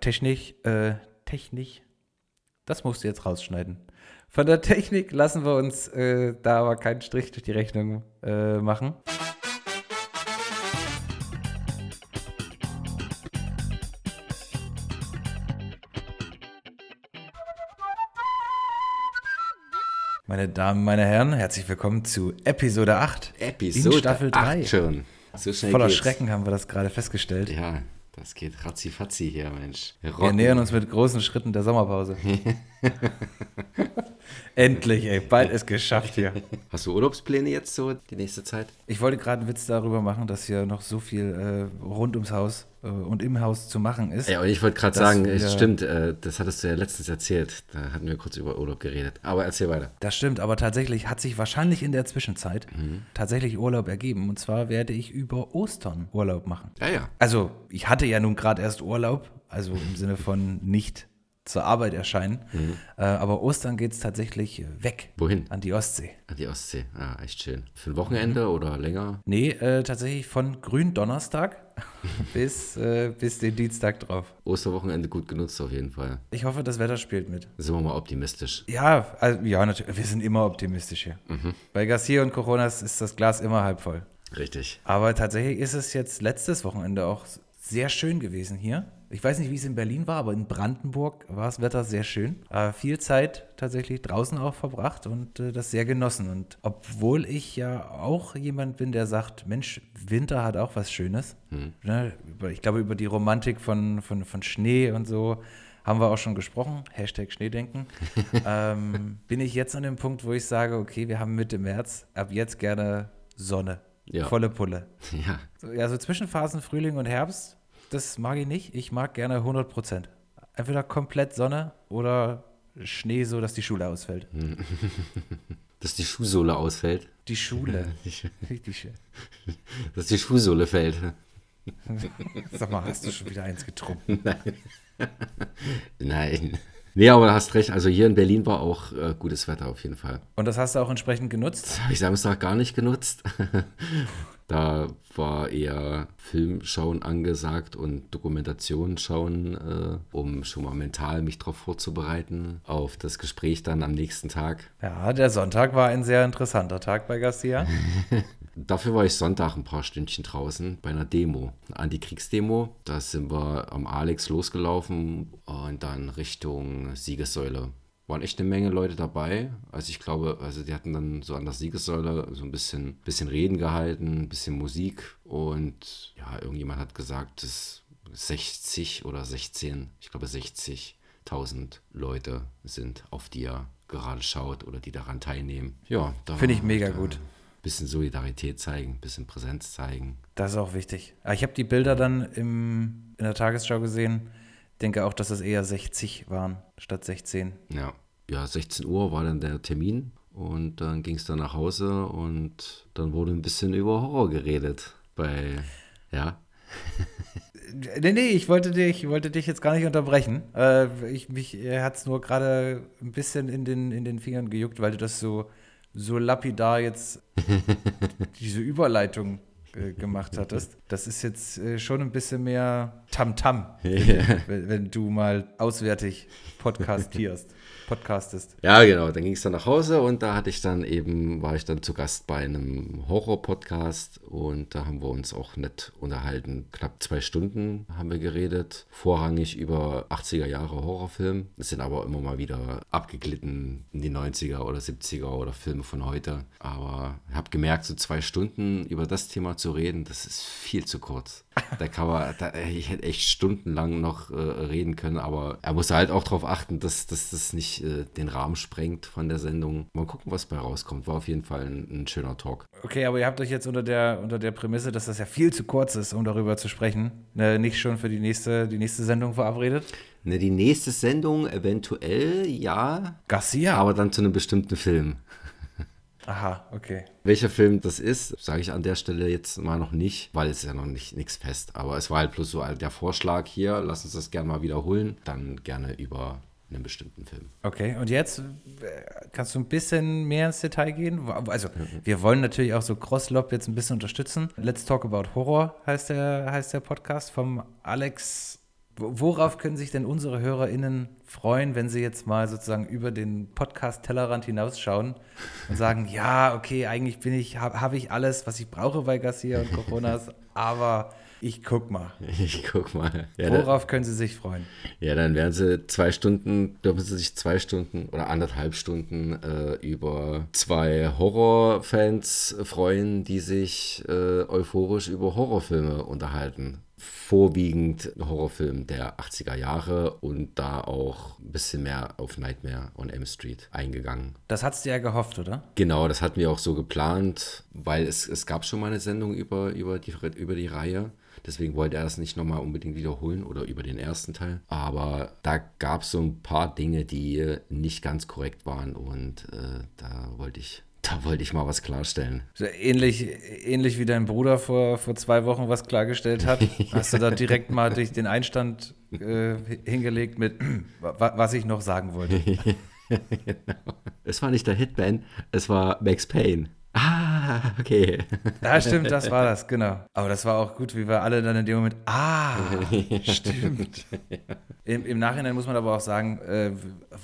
Technik, äh, Technik, das musst du jetzt rausschneiden. Von der Technik lassen wir uns äh, da aber keinen Strich durch die Rechnung äh, machen. Meine Damen, meine Herren, herzlich willkommen zu Episode 8. Episode in Staffel 3. 8 schon. So schnell Voller geht's. Schrecken haben wir das gerade festgestellt. Ja, das geht ratzi-fatzi hier, Mensch. Wir Wir nähern uns mit großen Schritten der Sommerpause. Endlich, ey, bald ist geschafft hier. Hast du Urlaubspläne jetzt so die nächste Zeit? Ich wollte gerade einen Witz darüber machen, dass hier noch so viel äh, rund ums Haus äh, und im Haus zu machen ist. Ja, und ich wollte gerade sagen, wir- es stimmt, äh, das hattest du ja letztens erzählt. Da hatten wir kurz über Urlaub geredet. Aber erzähl weiter. Das stimmt, aber tatsächlich hat sich wahrscheinlich in der Zwischenzeit tatsächlich Urlaub ergeben. Und zwar werde ich über Ostern Urlaub machen. Ja, ja. Also, ich hatte ja nun gerade erst Urlaub, also im Sinne von nicht zur Arbeit erscheinen. Äh, aber Ostern geht es tatsächlich weg. Wohin? An die Ostsee. An die Ostsee. Ah, echt schön. Für ein Wochenende oder länger? Nee, äh, tatsächlich von Gründonnerstag bis, äh, bis den Dienstag drauf. Osterwochenende gut genutzt auf jeden Fall. Ich hoffe, das Wetter spielt mit. Sind wir mal optimistisch. Ja, also, ja, natürlich. Wir sind immer optimistisch hier. Bei Garcia und Coronas ist das Glas immer halb voll. Richtig. Aber tatsächlich ist es jetzt letztes Wochenende auch sehr schön gewesen hier. Ich weiß nicht, wie es in Berlin war, aber in Brandenburg war das Wetter sehr schön. Äh, viel Zeit tatsächlich draußen auch verbracht und äh, das sehr genossen. Und obwohl ich ja auch jemand bin, der sagt, Mensch, Winter hat auch was Schönes. Ne? Über- Ich glaube, über die Romantik von, von, von Schnee und so haben wir auch schon gesprochen. Hashtag Schneedenken. ähm, bin ich jetzt an dem Punkt, wo ich sage, okay, wir haben Mitte März, ab jetzt gerne Sonne. Ja. Volle Pulle. Ja. So, Ja, so Zwischenphasen Frühling und Herbst, das mag ich nicht. Ich mag gerne 100 Prozent. Entweder komplett Sonne oder Schnee, so dass die Schule ausfällt. Dass die Schuhsohle ausfällt. Die Schule. Richtig schön. Dass die Schuhsohle fällt. Sag mal, hast du schon wieder eins getrunken? Nein. Nee, aber du hast recht. Also hier in Berlin war auch äh, gutes Wetter auf jeden Fall. Und das hast du auch entsprechend genutzt? Das habe ich Samstag gar nicht genutzt. Da war eher Filmschauen angesagt und Dokumentation schauen, äh, um schon mal mental mich darauf vorzubereiten, auf das Gespräch dann am nächsten Tag. Ja, der Sonntag war ein sehr interessanter Tag bei Garcia. Dafür war ich Sonntag ein paar Stündchen draußen bei einer Demo, eine Antikriegsdemo. Da sind wir am Alex losgelaufen und dann Richtung Siegessäule. Waren echt eine Menge Leute dabei. Also ich glaube, also die hatten dann so an der Siegessäule so ein bisschen, bisschen Reden gehalten, ein bisschen Musik und ja, irgendjemand hat gesagt, dass 60 oder 16, ich glaube 60.000 Leute sind, auf die er gerade schaut oder die daran teilnehmen. Ja, da Finde ich mega da- gut. bisschen Solidarität zeigen, bisschen Präsenz zeigen. Das ist auch wichtig. Aber Ich habe die Bilder dann im, in der Tagesschau gesehen. Denke auch, dass es eher 60 waren statt 16. Ja. Ja, 16 Uhr war dann der Termin und dann ging es dann nach Hause und dann wurde ein bisschen über Horror geredet. Bei, ja, Nee, nee, ich wollte dich, ich wollte dich jetzt gar nicht unterbrechen. Äh, ich, mich hat es nur gerade ein bisschen in den, in den Fingern gejuckt, weil du das so, so lapidar jetzt diese Überleitung äh, gemacht hattest. Das ist jetzt äh, schon ein bisschen mehr Tamtam, wenn, wenn du mal auswärtig podcastierst, podcastest. Ja, genau. Dann ging es dann nach Hause und da hatte ich dann eben, war ich dann zu Gast bei einem Horror-Podcast und da haben wir uns auch nett unterhalten. Knapp zwei Stunden haben wir geredet. Vorrangig über 80er Jahre Horrorfilm. Es sind aber immer mal wieder abgeglitten in die 90er oder 70er oder Filme von heute. Aber ich habe gemerkt, so zwei Stunden über das Thema zu reden, das ist viel zu kurz. Da kann man, da, ich hätte echt stundenlang noch äh, reden können, aber er muss halt auch darauf achten, dass, dass das nicht äh, den Rahmen sprengt von der Sendung. Mal gucken, was bei rauskommt. War auf jeden Fall ein, ein schöner Talk. Okay, aber ihr habt euch jetzt unter der, unter der Prämisse, dass das ja viel zu kurz ist, um darüber zu sprechen, äh, nicht schon für die nächste, die nächste Sendung verabredet? Ne, die nächste Sendung eventuell, ja, Garcia. aber dann zu einem bestimmten Film. Aha, okay. Welcher Film das ist, sage ich an der Stelle jetzt mal noch nicht, weil es ja noch nicht nichts fest. Aber es war halt bloß so der Vorschlag hier, lass uns das gerne mal wiederholen. Dann gerne über einen bestimmten Film. Okay, und jetzt äh, kannst du ein bisschen mehr ins Detail gehen? Also, wir wollen natürlich auch so Crosslob jetzt ein bisschen unterstützen. Let's Talk About Horror heißt der, heißt der Podcast vom Alex Worauf können sich denn unsere HörerInnen freuen, wenn sie jetzt mal sozusagen über den Podcast-Tellerrand hinausschauen und sagen, ja, okay, eigentlich bin ich, habe hab ich alles, was ich brauche bei Garcia und Coronas, aber ich guck mal. Ich guck mal. Ja, Worauf können Sie sich freuen? Ja, dann werden Sie zwei Stunden, dürfen Sie sich zwei Stunden oder anderthalb Stunden äh, über zwei Horrorfans freuen, die sich äh, euphorisch über Horrorfilme unterhalten vorwiegend Horrorfilm der 80er Jahre und da auch ein bisschen mehr auf Nightmare on M Street eingegangen. Das hattest du ja gehofft, oder? Genau, das hatten wir auch so geplant, weil es, es gab schon mal eine Sendung über, über, die, über die Reihe. Deswegen wollte er das nicht nochmal unbedingt wiederholen oder über den ersten Teil. Aber da gab es so ein paar Dinge, die nicht ganz korrekt waren und äh, da wollte ich da wollte ich mal was klarstellen. Ähnlich, ähnlich wie dein Bruder vor, vor zwei Wochen was klargestellt hat, hast du da direkt mal durch den Einstand äh, hingelegt mit, was ich noch sagen wollte. genau. Es war nicht der Hitman, es war Max Payne. Ah, okay. Ja, stimmt, das war das, genau. Aber das war auch gut, wie wir alle dann in dem Moment, ah, stimmt. Im, Im, Nachhinein muss man aber auch sagen, äh,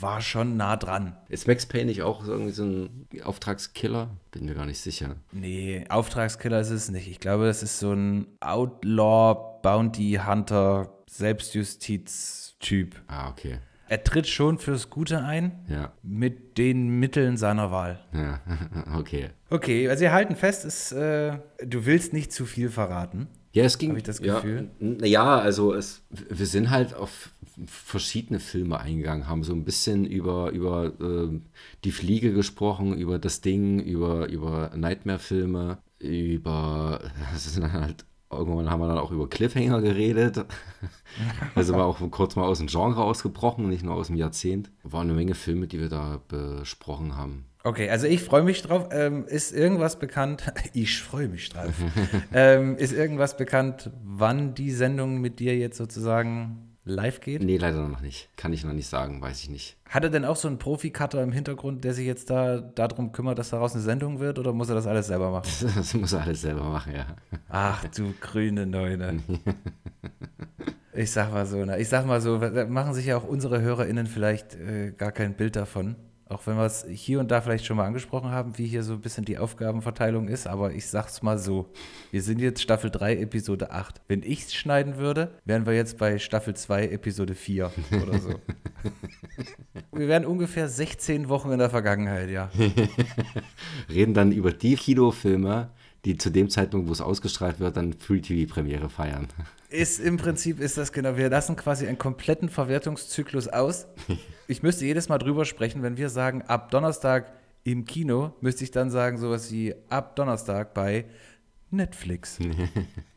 war schon nah dran. Ist Max Payne nicht auch irgendwie so ein Auftragskiller? Bin mir gar nicht sicher. Nee, Auftragskiller ist es nicht. Ich glaube, das ist so ein Outlaw, Bounty Hunter, Selbstjustiz-Typ. Ah, okay. Er tritt schon fürs Gute ein, ja. mit den Mitteln seiner Wahl. Ja, okay. Okay, also wir halten fest, ist, äh, du willst nicht zu viel verraten. Ja, es ging. Habe ich das Gefühl? Ja, ja, also es, wir sind halt auf verschiedene Filme eingegangen, haben so ein bisschen über, über äh, die Fliege gesprochen, über das Ding, über, über Nightmare-Filme, über. Das sind halt Irgendwann haben wir dann auch über Cliffhanger geredet. also war auch kurz mal aus dem Genre ausgebrochen, nicht nur aus dem Jahrzehnt. War eine Menge Filme, die wir da besprochen haben. Okay, also ich freue mich drauf. Ähm, ist irgendwas bekannt? Ich freue mich drauf. ähm, ist irgendwas bekannt, wann die Sendung mit dir jetzt sozusagen live geht? Nee, leider noch nicht. Kann ich noch nicht sagen, weiß ich nicht. Hat er denn auch so einen Profi-Cutter im Hintergrund, der sich jetzt da darum kümmert, dass daraus eine Sendung wird oder muss er das alles selber machen? Das muss er alles selber machen, ja. Ach du grüne Neune. Ich sag mal so, ich sag mal so, machen sich ja auch unsere HörerInnen vielleicht äh, gar kein Bild davon. Auch wenn wir es hier und da vielleicht schon mal angesprochen haben, wie hier so ein bisschen die Aufgabenverteilung ist, aber ich sag's mal so. Wir sind jetzt Staffel 3, Episode 8. Wenn ich es schneiden würde, wären wir jetzt bei Staffel 2, Episode 4 oder so. wir wären ungefähr 16 Wochen in der Vergangenheit, ja. Reden dann über die Kinofilme, die zu dem Zeitpunkt, wo es ausgestrahlt wird, dann Free-TV-Premiere feiern. Ist im Prinzip ist das genau. Wir lassen quasi einen kompletten Verwertungszyklus aus. Ich müsste jedes Mal drüber sprechen, wenn wir sagen, ab Donnerstag im Kino, müsste ich dann sagen, sowas wie ab Donnerstag bei Netflix,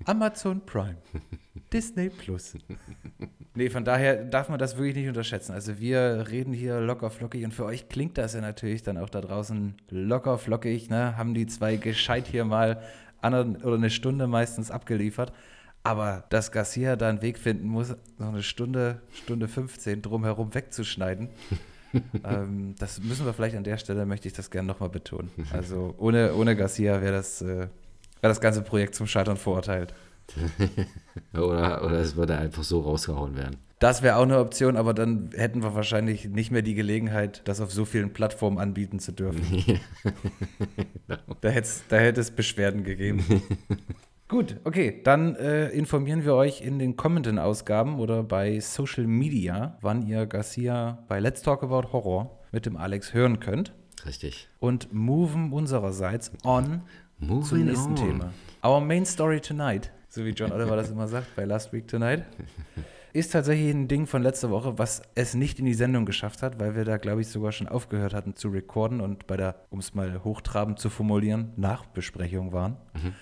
Amazon Prime, Disney Plus. Nee, von daher darf man das wirklich nicht unterschätzen. Also wir reden hier locker flockig und für euch klingt das ja natürlich dann auch da draußen locker flockig, ne? Haben die zwei gescheit hier mal eine oder eine Stunde meistens abgeliefert. Aber dass Garcia da einen Weg finden muss, noch eine Stunde, Stunde 15 drumherum wegzuschneiden, ähm, das müssen wir vielleicht an der Stelle, möchte ich das gerne nochmal betonen. Also ohne, ohne Garcia wäre das, äh, wär das ganze Projekt zum Scheitern verurteilt. oder, oder es würde einfach so rausgehauen werden. Das wäre auch eine Option, aber dann hätten wir wahrscheinlich nicht mehr die Gelegenheit, das auf so vielen Plattformen anbieten zu dürfen. genau. da, da hätte es Beschwerden gegeben. Gut, okay, dann äh, informieren wir euch in den kommenden Ausgaben oder bei Social Media, wann ihr Garcia bei Let's Talk About Horror mit dem Alex hören könnt. Richtig. Und moven unsererseits on Moving zum nächsten on. Thema. Our main story tonight, so wie John Oliver das immer sagt bei Last Week Tonight, ist tatsächlich ein Ding von letzter Woche, was es nicht in die Sendung geschafft hat, weil wir da, glaube ich, sogar schon aufgehört hatten zu recorden und bei der, um es mal hochtrabend zu formulieren, Nachbesprechung waren. Mhm.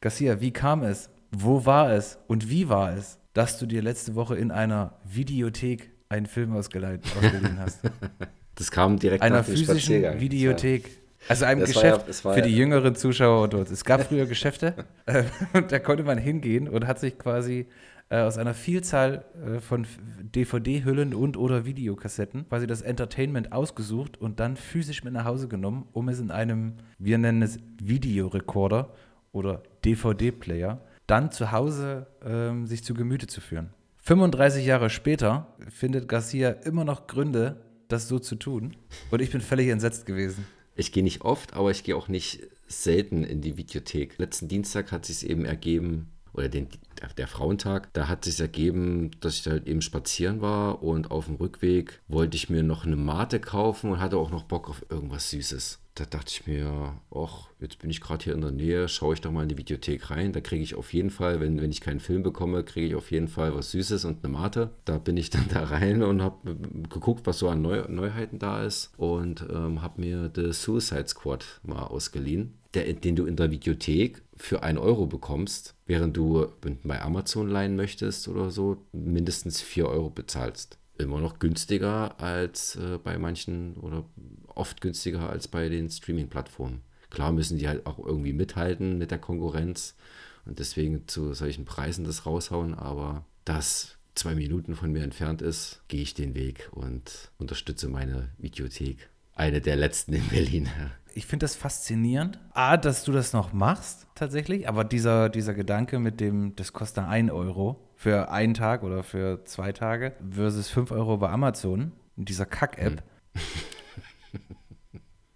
Garcia, wie kam es? Wo war es? Und wie war es, dass du dir letzte Woche in einer Videothek einen Film ausgeliehen hast? Das kam direkt einer nach dem physischen Videothek. Also einem das Geschäft ja, für ja. die jüngeren Zuschauer dort. Es gab früher Geschäfte äh, und da konnte man hingehen und hat sich quasi äh, aus einer Vielzahl äh, von DVD-Hüllen und oder Videokassetten quasi das Entertainment ausgesucht und dann physisch mit nach Hause genommen, um es in einem, wir nennen es Videorekorder oder DVD-Player, dann zu Hause ähm, sich zu Gemüte zu führen. 35 Jahre später findet Garcia immer noch Gründe, das so zu tun. Und ich bin völlig entsetzt gewesen. Ich gehe nicht oft, aber ich gehe auch nicht selten in die Videothek. Letzten Dienstag hat sich eben ergeben, oder den, der Frauentag, da hat sich ergeben, dass ich halt eben spazieren war und auf dem Rückweg wollte ich mir noch eine Mate kaufen und hatte auch noch Bock auf irgendwas Süßes. Da dachte ich mir, ach, jetzt bin ich gerade hier in der Nähe, schaue ich doch mal in die Videothek rein. Da kriege ich auf jeden Fall, wenn, wenn ich keinen Film bekomme, kriege ich auf jeden Fall was Süßes und eine Mate. Da bin ich dann da rein und habe geguckt, was so an Neu Neuheiten da ist und ähm, habe mir The Suicide Squad mal ausgeliehen der, den du in der Videothek für 1 Euro bekommst, während du bei Amazon leihen möchtest oder so, mindestens 4 Euro bezahlst. Immer noch günstiger als äh, bei manchen oder oft günstiger als bei den Streaming-Plattformen. Klar müssen die halt auch irgendwie mithalten mit der Konkurrenz und deswegen zu solchen Preisen das raushauen, aber das zwei Minuten von mir entfernt ist, gehe ich den Weg und unterstütze meine Videothek. Eine der letzten in Berlin ich finde das faszinierend. A, dass du das noch machst, tatsächlich, aber dieser, dieser Gedanke mit dem, das kostet 1 Euro für einen Tag oder für zwei Tage versus 5 Euro bei Amazon, in dieser Kack-App. Hm.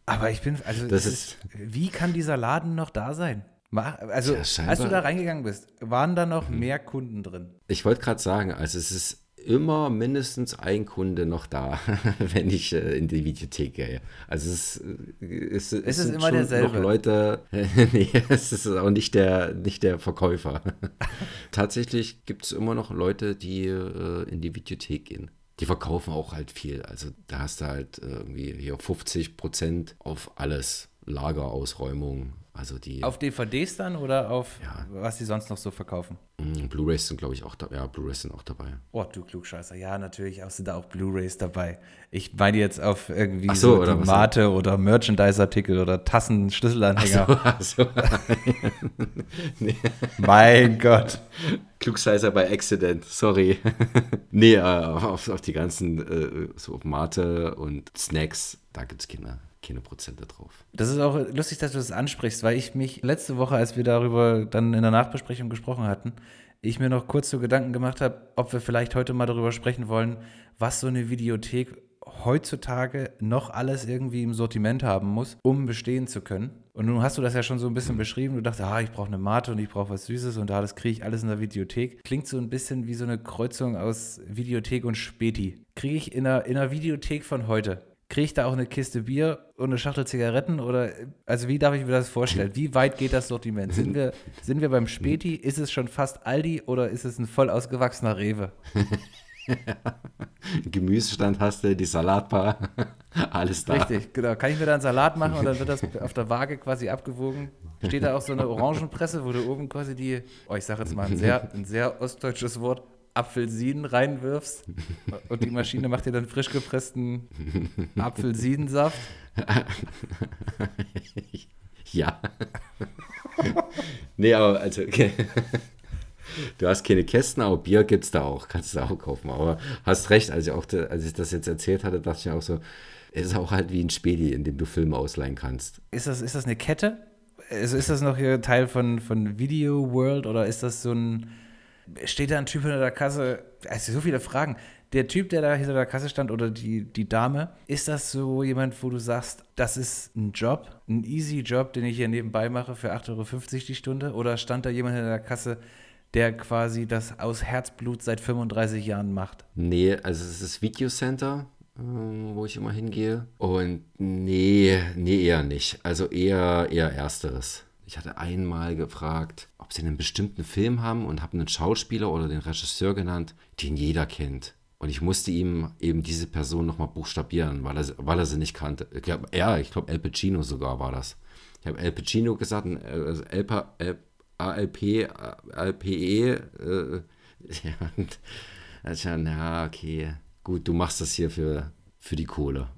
Aber ich bin, also, das ist, wie kann dieser Laden noch da sein? Also, ja, als du da reingegangen bist, waren da noch mhm. mehr Kunden drin? Ich wollte gerade sagen, also es ist immer mindestens ein Kunde noch da, wenn ich äh, in die Videothek gehe. Also es, äh, es, es, es ist immer derselbe. noch Leute, nee, es ist auch nicht der, nicht der Verkäufer. Tatsächlich gibt es immer noch Leute, die äh, in die Videothek gehen. Die verkaufen auch halt viel. Also da hast du halt irgendwie hier 50 Prozent auf alles. Lagerausräumung, also die. Auf DVDs dann oder auf ja. was sie sonst noch so verkaufen? Mm, Blu-rays sind, glaube ich, auch dabei. Ja, Blu-rays sind auch dabei. Oh, du Klugscheißer. Ja, natürlich auch sind da auch Blu-rays dabei. Ich meine jetzt auf irgendwie so, so, oder Mate oder Merchandise-Artikel oder Tassen, Schlüsselanhänger. Ach so, ach so. nee. Mein Gott. Klugscheißer bei Accident, sorry. nee, äh, auf, auf, die ganzen äh, so Mate und Snacks, da gibt es Kinder keine Prozente drauf. Das ist auch lustig, dass du das ansprichst, weil ich mich letzte Woche, als wir darüber dann in der Nachbesprechung gesprochen hatten, ich mir noch kurz so Gedanken gemacht habe, ob wir vielleicht heute mal darüber sprechen wollen, was so eine Videothek heutzutage noch alles irgendwie im Sortiment haben muss, um bestehen zu können. Und nun hast du das ja schon so ein bisschen mhm. beschrieben. Du dachtest, ah, ich brauche eine Mate und ich brauche was Süßes und da das kriege ich alles in der Videothek. Klingt so ein bisschen wie so eine Kreuzung aus Videothek und Späti. Kriege ich in einer, in einer Videothek von heute kriege ich da auch eine Kiste Bier und eine Schachtel Zigaretten? Oder, also wie darf ich mir das vorstellen? Wie weit geht das Sortiment? Sind wir, sind wir beim Späti? Ist es schon fast Aldi oder ist es ein voll ausgewachsener Rewe? Gemüsestand hast du, die Salatbar, alles da. Richtig, genau. Kann ich mir da einen Salat machen und dann wird das auf der Waage quasi abgewogen? Steht da auch so eine Orangenpresse, wo du oben quasi die, oh, ich sage jetzt mal ein sehr, ein sehr ostdeutsches Wort, Apfelsinen reinwirfst und die Maschine macht dir dann frisch gepressten Apfelsinensaft. ja. nee, aber also, okay. Du hast keine Kästen, aber Bier gibt es da auch, kannst du auch kaufen. Aber hast recht, als ich, auch, als ich das jetzt erzählt hatte, dachte ich auch so, es ist auch halt wie ein Spedi, in dem du Filme ausleihen kannst. Ist das, ist das eine Kette? Also ist das noch hier Teil von, von Video World oder ist das so ein steht da ein Typ hinter der Kasse, also so viele Fragen. Der Typ, der da hinter der Kasse stand oder die, die Dame, ist das so jemand, wo du sagst, das ist ein Job, ein easy Job, den ich hier nebenbei mache für 8,50 Euro die Stunde? Oder stand da jemand hinter der Kasse, der quasi das aus Herzblut seit 35 Jahren macht? Nee, also es ist Videocenter, ähm, wo ich immer hingehe. Und nee, nee, eher nicht. Also eher, eher Ersteres. Ich hatte einmal gefragt, ob sie einen bestimmten Film haben und habe einen Schauspieler oder den Regisseur genannt, den jeder kennt. Und ich musste ihm eben diese Person nochmal buchstabieren, weil er, weil er sie nicht kannte. Ja, ich glaube, El Pacino sogar war das. Ich habe El Pacino gesagt, also El, El, ALP, ALPE. Äh, also, ja, okay, gut, du machst das hier für, für die Kohle.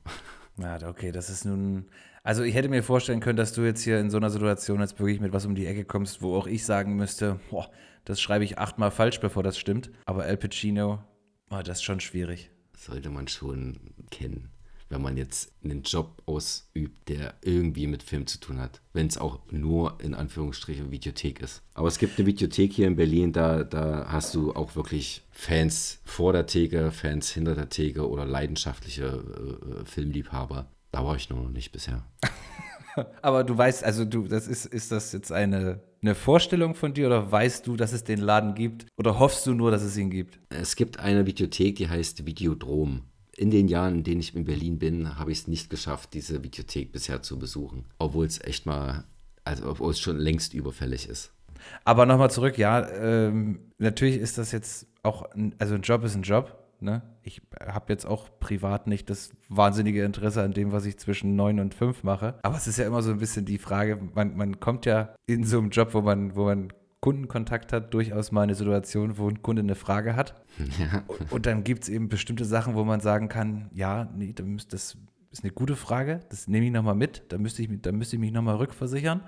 Ja, okay, das ist nun also ich hätte mir vorstellen können, dass du jetzt hier in so einer Situation jetzt wirklich mit was um die Ecke kommst, wo auch ich sagen müsste, boah, das schreibe ich achtmal falsch, bevor das stimmt. Aber Al Pacino, oh, das ist schon schwierig. Sollte man schon kennen. wenn man jetzt einen Job ausübt, der irgendwie mit Film zu tun hat. Wenn es auch nur in Anführungsstrichen Videothek ist. Aber es gibt eine Videothek hier in Berlin, da, da hast du auch wirklich Fans vor der Theke, Fans hinter der Theke oder leidenschaftliche äh, Filmliebhaber. Da war ich noch nicht bisher. Aber du weißt, also du, das ist, ist das jetzt eine, eine Vorstellung von dir oder weißt du, dass es den Laden gibt? Oder hoffst du nur, dass es ihn gibt? Es gibt eine Videothek, die heißt Videodrom. In den Jahren, in denen ich in Berlin bin, habe ich es nicht geschafft, diese Videothek bisher zu besuchen. Obwohl es echt mal, also obwohl es schon längst überfällig ist. Aber nochmal zurück, ja, ähm, natürlich ist das jetzt auch, ein, also ein Job ist ein Job. Ne? Ich habe jetzt auch privat nicht das wahnsinnige Interesse an dem, was ich zwischen neun und fünf mache. Aber es ist ja immer so ein bisschen die Frage, man, man kommt ja in so einem Job, wo man, wo man Kundenkontakt hat, durchaus mal eine Situation, wo ein Kunde eine Frage hat. Ja. Und, und, dann gibt es eben bestimmte Sachen, wo man sagen kann, ja, nee, das ist eine gute Frage, das nehme ich nochmal mit, da müsste ich, da müsste ich mich nochmal rückversichern.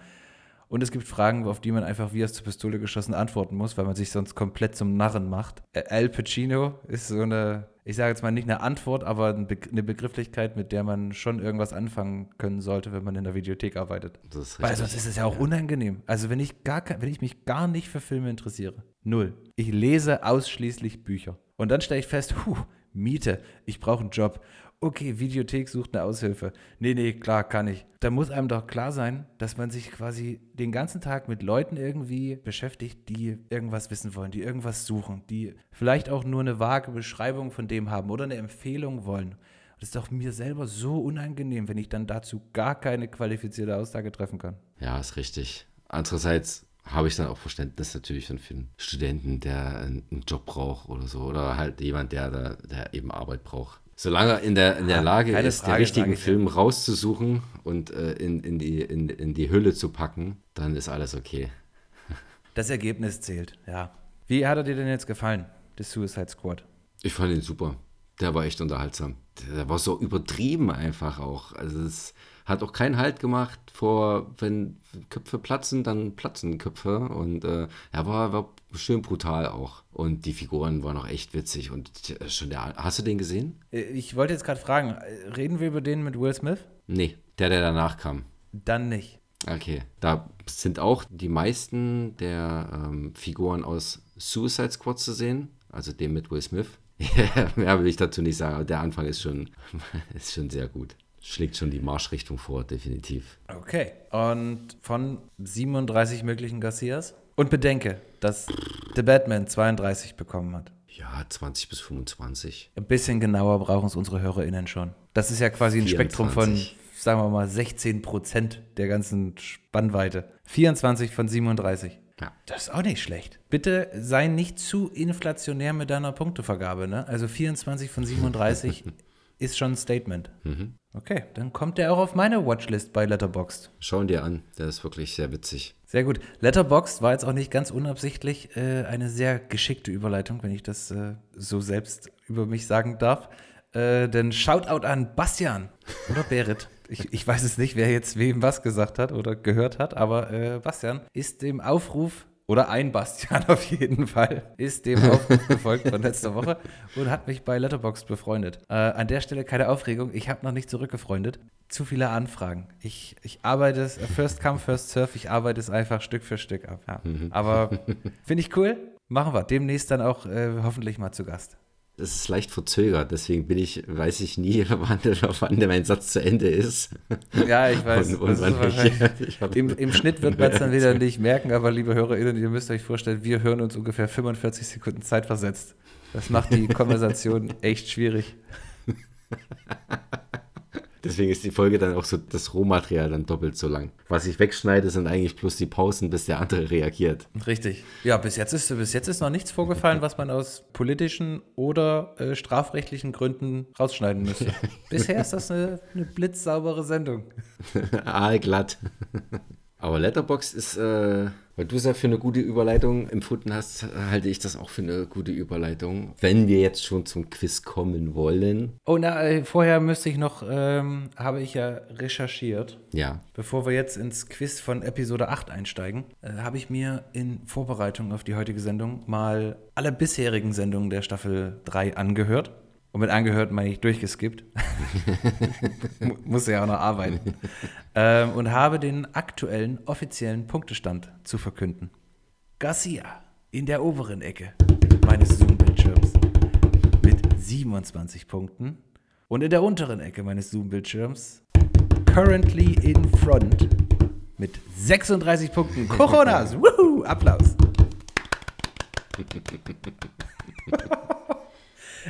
Und es gibt Fragen, auf die man einfach wie aus der Pistole geschossen antworten muss, weil man sich sonst komplett zum Narren macht. Al Pacino ist so eine, ich sage jetzt mal nicht eine Antwort, aber eine Begrifflichkeit, mit der man schon irgendwas anfangen können sollte, wenn man in der Videothek arbeitet. weil sonst ist es ja auch unangenehm. Also wenn ich, gar, wenn ich mich gar nicht für Filme interessiere, null. Ich lese ausschließlich Bücher. Und dann stelle ich fest, huh, Miete, ich brauche einen Job okay, Videothek sucht eine Aushilfe. Nee, nee, klar, kann ich. Da muss einem doch klar sein, dass man sich quasi den ganzen Tag mit Leuten irgendwie beschäftigt, die irgendwas wissen wollen, die irgendwas suchen, die vielleicht auch nur eine vage Beschreibung von dem haben oder eine Empfehlung wollen. Das ist doch mir selber so unangenehm, wenn ich dann dazu gar keine qualifizierte Aussage treffen kann. Ja, ist richtig. Andererseits habe ich dann auch Verständnis natürlich für einen Studenten, der einen Job braucht oder so. Oder halt jemand, der, da, der eben Arbeit braucht. Solange er in der, in der Lage ist, Frage, den richtigen Film rauszusuchen und äh, in, in, die, in, in die Hülle zu packen, dann ist alles okay. Das Ergebnis zählt, ja. Wie hat er dir denn jetzt gefallen, The Suicide Squad? Ich fand ihn super. Der war echt unterhaltsam. Der war so übertrieben einfach auch. Also es hat auch keinen Halt gemacht vor, wenn Köpfe platzen, dann platzen Köpfe. Und äh, er war, war schön brutal auch. Und die Figuren waren auch echt witzig. Und schon der, hast du den gesehen? Äh, ich wollte jetzt gerade fragen, äh, reden wir über den mit Will Smith? Nee, der, der danach kam. Dann nicht. Okay, da sind auch die meisten der ähm, Figuren aus Suicide Squad zu sehen, also dem mit Will Smith. Mehr will ich dazu nicht sagen, aber der Anfang ist schon, ist schon sehr gut schlägt schon die Marschrichtung vor, definitiv. Okay. Und von 37 möglichen Garcias? Und bedenke, dass The Batman 32 bekommen hat. Ja, 20 bis 25. Ein bisschen genauer brauchen es unsere HörerInnen schon. Das ist ja quasi ein 24. Spektrum von, sagen wir mal, 16 Prozent der ganzen Spannweite. 24 von 37. Ja. Das ist auch nicht schlecht. Bitte sei nicht zu inflationär mit deiner Punktevergabe. Ne? Also 24 von 37 ist schon ein Statement. Mhm. Okay, dann kommt der auch auf meine Watchlist bei Letterboxd. Schau ihn dir an, der ist wirklich sehr witzig. Sehr gut. Letterboxd war jetzt auch nicht ganz unabsichtlich äh, eine sehr geschickte Überleitung, wenn ich das äh, so selbst über mich sagen darf. Äh, denn Shoutout an Bastian oder Berit. Ich, ich, weiß es nicht, wer jetzt wem was gesagt hat oder gehört hat, aber äh, Bastian ist dem Aufruf oder ein Bastian auf jeden Fall, ist dem Aufruf gefolgt von letzter Woche und hat mich bei Letterboxd befreundet. Äh, an der Stelle keine Aufregung, ich habe noch nicht zurückgefreundet. Zu viele Anfragen. Ich, ich arbeite es, First Come, First Surf, ich arbeite es einfach Stück für Stück ab. Ja. Mhm. Aber finde ich cool, machen wir. Demnächst dann auch äh, hoffentlich mal zu Gast das ist leicht verzögert, deswegen bin ich, weiß ich nie, wann, wann mein Satz zu Ende ist. Ja, ich weiß. Und, und ich, im, Im Schnitt wird man es dann wieder nicht merken, aber liebe HörerInnen, ihr müsst euch vorstellen, wir hören uns ungefähr 45 Sekunden Zeit versetzt. Das macht die Konversation echt schwierig. Deswegen ist die Folge dann auch so das Rohmaterial dann doppelt so lang. Was ich wegschneide, sind eigentlich plus die Pausen, bis der andere reagiert. Richtig. Ja, bis jetzt ist, bis jetzt ist noch nichts vorgefallen, was man aus politischen oder äh, strafrechtlichen Gründen rausschneiden müsste. Bisher ist das eine, eine blitzsaubere Sendung. Aalglatt. Aber Letterbox ist, äh, weil du es ja für eine gute Überleitung empfunden hast, halte ich das auch für eine gute Überleitung. Wenn wir jetzt schon zum Quiz kommen wollen. Oh, na, äh, vorher müsste ich noch, ähm, habe ich ja recherchiert. Ja. Bevor wir jetzt ins Quiz von Episode 8 einsteigen, äh, habe ich mir in Vorbereitung auf die heutige Sendung mal alle bisherigen Sendungen der Staffel 3 angehört. Und mit angehört meine ich durchgeskippt. Muss ja auch noch arbeiten. ähm, und habe den aktuellen offiziellen Punktestand zu verkünden. Garcia in der oberen Ecke meines Zoom-Bildschirms mit 27 Punkten. Und in der unteren Ecke meines Zoom-Bildschirms currently in front mit 36 Punkten. Coronas! Woohoo! Applaus!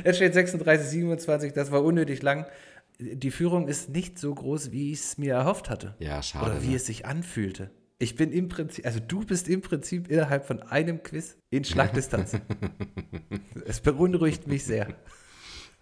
es steht 36, 27, das war unnötig lang. Die Führung ist nicht so groß, wie ich es mir erhofft hatte. Ja, schade. Oder wie ne? es sich anfühlte. Ich bin im Prinzip, also du bist im Prinzip innerhalb von einem Quiz in Schlagdistanz. es beunruhigt mich sehr.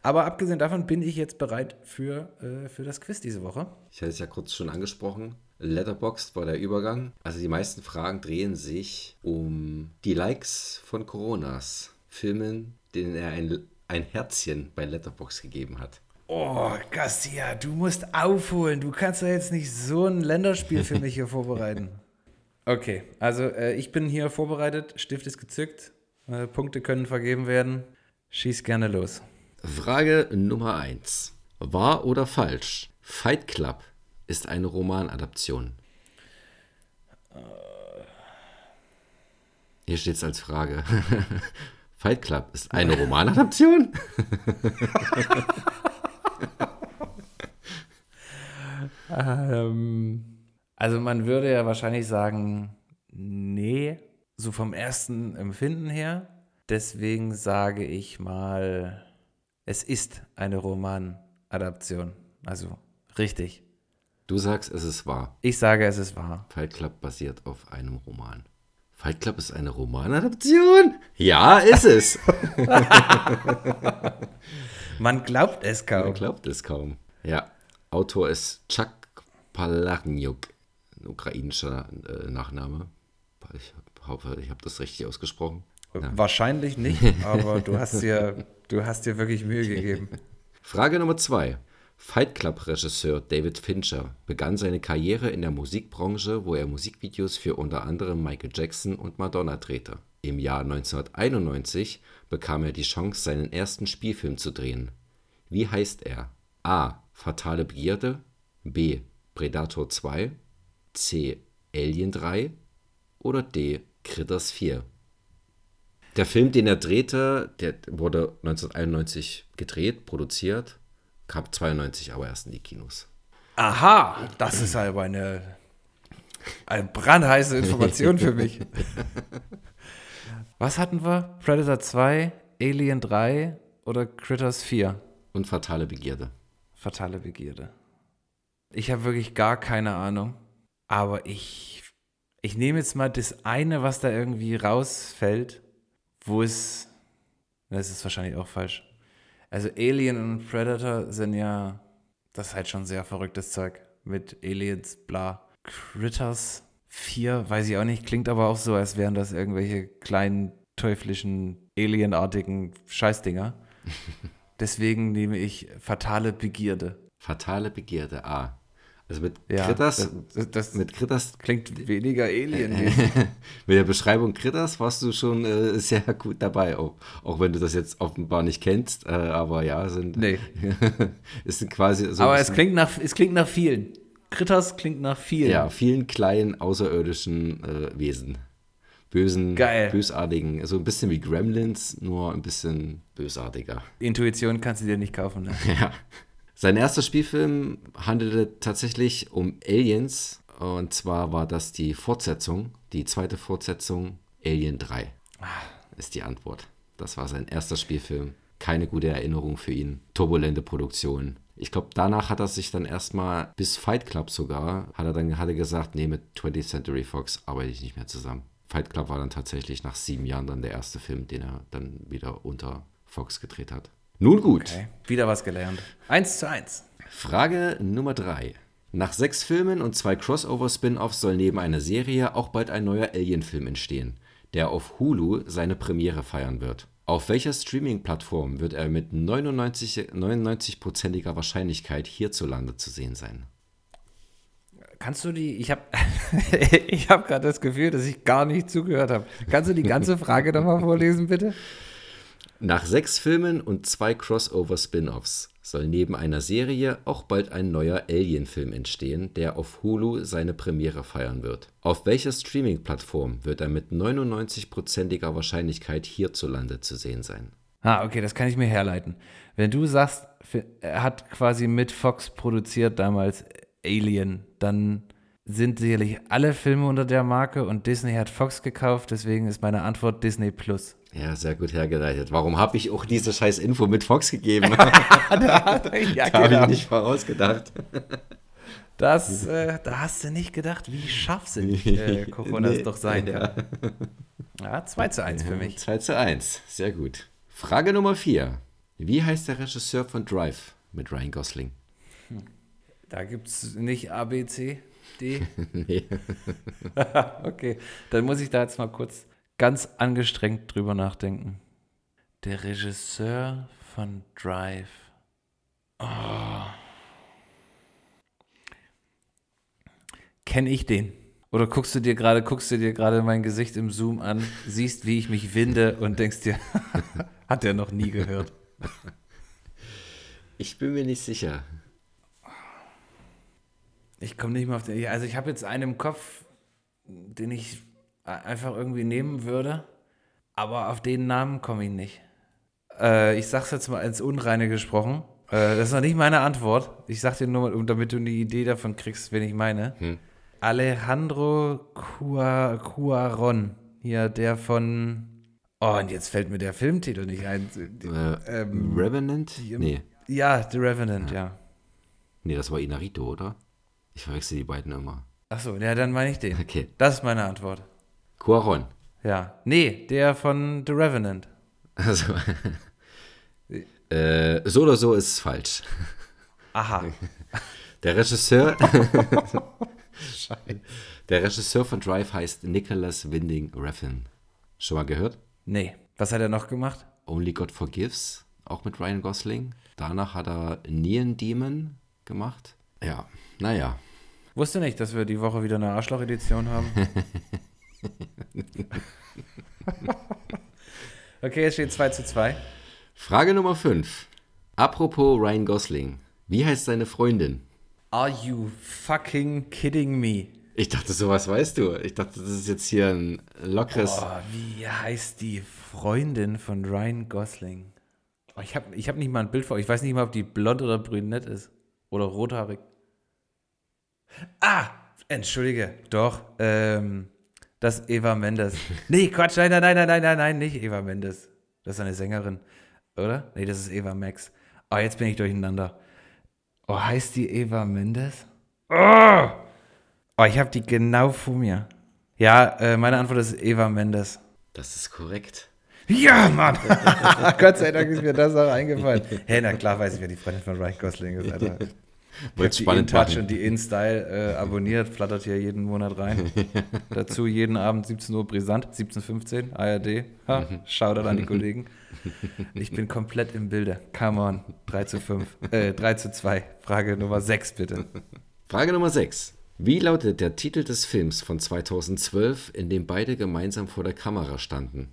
Aber abgesehen davon bin ich jetzt bereit für, äh, für das Quiz diese Woche. Ich hatte es ja kurz schon angesprochen. Letterboxd war der Übergang. Also die meisten Fragen drehen sich um die Likes von Coronas. Filmen, denen er ein, ein Herzchen bei Letterboxd gegeben hat. Oh, Garcia, du musst aufholen. Du kannst doch jetzt nicht so ein Länderspiel für mich hier vorbereiten. Okay, also äh, ich bin hier vorbereitet. Stift ist gezückt. Äh, Punkte können vergeben werden. Schieß gerne los. Frage Nummer 1. Wahr oder falsch? Fight Club ist eine Romanadaption. Hier steht es als Frage. Fight Club ist eine Romanadaption? Ähm, also man würde ja wahrscheinlich sagen, nee, so vom ersten Empfinden her. Deswegen sage ich mal, es ist eine Romanadaption. Also richtig. Du sagst, es ist wahr. Ich sage, es ist wahr. Fight Club basiert auf einem Roman. Fight Club ist eine Romanadaption? Ja, ist es. Man glaubt es Man kaum. glaubt es kaum. Ja, Autor ist Chuck Palahniuk, ein ukrainischer äh, Nachname. Ich hoffe, ich habe das richtig ausgesprochen. Wahrscheinlich nicht, aber du hast dir, du hast dir wirklich Mühe gegeben. Frage Nummer zwei. Fight Club-Regisseur David Fincher begann seine Karriere in der Musikbranche, wo er Musikvideos für unter anderem Michael Jackson und Madonna drehte. Im Jahr 1991 bekam er die Chance, seinen ersten Spielfilm zu drehen. Wie heißt er? A. Fatale Begierde, B. Predator 2, C. Alien 3 oder D. Critters 4? Der Film, den er drehte, der wurde 1991 gedreht, produziert, kam 92 aber erst in die Kinos. Aha, das ist aber eine, eine brandheiße Information für mich. Was hatten wir? Predator 2, Alien 3 oder Critters 4? Und Fatale Begierde. Fatale Begierde. Ich habe wirklich gar keine Ahnung. Aber ich, ich nehme jetzt mal das eine, was da irgendwie rausfällt, wo es. Das ist wahrscheinlich auch falsch. Also Alien und Predator sind ja. Das ist halt schon sehr verrücktes Zeug. Mit Aliens, bla. Critters 4, weiß ich auch nicht, klingt aber auch so, als wären das irgendwelche kleinen, teuflischen, alienartigen Scheißdinger. Deswegen nehme ich fatale Begierde. Fatale Begierde A. Also mit Ja, Critters, das, das mit Critters, klingt weniger Alien. mit der Beschreibung Critters warst du schon äh, sehr gut dabei, auch, auch wenn du das jetzt offenbar nicht kennst, äh, aber ja, sind, Nee. ist quasi so Aber es klingt nach, es klingt nach vielen. Critters klingt nach vielen. ja, vielen kleinen außerirdischen äh, Wesen. Bösen, Geil. bösartigen, so ein bisschen wie Gremlins, nur ein bisschen bösartiger. Intuition kannst du dir nicht kaufen. Ne? Ja. Sein erster Spielfilm handelte tatsächlich um Aliens. Und zwar war das die Fortsetzung, die zweite Fortsetzung, Alien 3. Ist die Antwort. Das war sein erster Spielfilm. Keine gute Erinnerung für ihn. Turbulente Produktion. Ich glaube, danach hat er sich dann erstmal, bis Fight Club sogar, hat er dann hat er gesagt, nee, mit 20th Century Fox arbeite ich nicht mehr zusammen. Fight Club war dann tatsächlich nach sieben Jahren dann der erste Film, den er dann wieder unter Fox gedreht hat. Nun gut. Okay. Wieder was gelernt. Eins zu eins. Frage Nummer 3. Nach sechs Filmen und zwei Crossover-Spin-Offs soll neben einer Serie auch bald ein neuer Alien-Film entstehen, der auf Hulu seine Premiere feiern wird. Auf welcher Streaming-Plattform wird er mit 99 99%iger Wahrscheinlichkeit hierzulande zu sehen sein? Kannst du die, ich habe ich hab gerade das Gefühl, dass ich gar nicht zugehört habe. Kannst du die ganze Frage nochmal vorlesen, bitte? Nach sechs Filmen und zwei Crossover-Spin-Offs soll neben einer Serie auch bald ein neuer Alien-Film entstehen, der auf Hulu seine Premiere feiern wird. Auf welcher Streaming-Plattform wird er mit 99%iger Wahrscheinlichkeit hierzulande zu sehen sein? Ah, okay, das kann ich mir herleiten. Wenn du sagst, er hat quasi mit Fox produziert damals Alien, dann sind sicherlich alle Filme unter der Marke und Disney hat Fox gekauft, deswegen ist meine Antwort Disney Plus. Ja, sehr gut hergeleitet. Warum habe ich auch diese scheiß Info mit Fox gegeben? da ja, da habe ich nicht vorausgedacht. Das, äh, da hast du nicht gedacht, wie scharfsinnig äh, Coronas Nee, doch sein ja. kann. Ja, 2 zu 1 für mich. 2 zu 1. Sehr gut. Frage Nummer 4. Wie heißt der Regisseur von Drive mit Ryan Gosling? Da gibt es nicht A, B, C, D. nee. okay, dann muss ich da jetzt mal kurz ganz angestrengt drüber nachdenken. Der Regisseur von Drive. Oh. Kenn ich den? Oder guckst du dir gerade, guckst du dir gerade mein Gesicht im Zoom an, siehst, wie ich mich winde und denkst dir, hat er noch nie gehört. Ich bin mir nicht sicher. Ich komme nicht mehr auf den. Also ich habe jetzt einen im Kopf, den ich einfach irgendwie nehmen würde, aber auf den Namen komme ich nicht. Äh, ich sag's jetzt mal ins Unreine gesprochen. Äh, das ist noch nicht meine Antwort. Ich sag dir nur, damit du eine Idee davon kriegst, wen ich meine. Hm. Alejandro Cua- Cuaron. Hier, der von. Oh, und jetzt fällt mir der Filmtitel nicht ein. Äh, Ähm, Revenant? Nee. Ja, The Revenant, ja. Nee, das war Inarito, oder? Ich verwechsel die beiden immer. Achso, ja, dann meine ich den. Okay. Das ist meine Antwort. Cuaron. Ja. Nee, der von The Revenant. Also. äh, so oder so ist es falsch. Aha. Der Regisseur. der Regisseur von Drive heißt Nicholas Winding Refn. Schon mal gehört? Nee. Was hat er noch gemacht? Only God Forgives, auch mit Ryan Gosling. Danach hat er Neon Demon gemacht. Ja, naja. Wusste nicht, dass wir die Woche wieder eine Arschloch-Edition haben. okay, es steht 2 zu 2. Frage Nummer 5. Apropos Ryan Gosling. Wie heißt seine Freundin? Are you fucking kidding me? Ich dachte, sowas weißt du. Ich dachte, das ist jetzt hier ein lockeres. Oh, wie heißt die Freundin von Ryan Gosling? Oh, ich habe ich hab nicht mal ein Bild vor. Ich weiß nicht mal, ob die blond oder brünett ist. Oder rothaarig. Ah, entschuldige. Doch, ähm, das ist Eva Mendes. Nee, Quatsch, nein, nein, nein, nein, nein, nein, nein, nicht Eva Mendes. Das ist eine Sängerin. Oder? Nee, das ist Eva Max. Oh, jetzt bin ich durcheinander. Oh, heißt die Eva Mendes? Oh, oh ich habe die genau vor mir. Ja, äh, meine Antwort ist Eva Mendes. Das ist korrekt. Ja, Mann! Gott sei Dank ist mir das auch eingefallen. Hey, na klar weiß ich, wer die Freundin von Ryan Gosling ist, Alter. Ich die spannend InTouch machen. und die InStyle äh, abonniert, flattert hier jeden Monat rein. Dazu jeden Abend 17 Uhr brisant, 17.15 ARD. Ha, Shoutout an die Kollegen. Ich bin komplett im Bilde. Come on. 3 zu 5. Äh, 3 zu 2. Frage Nummer 6, bitte. Frage Nummer 6. Wie lautet der Titel des Films von 2012, in dem beide gemeinsam vor der Kamera standen?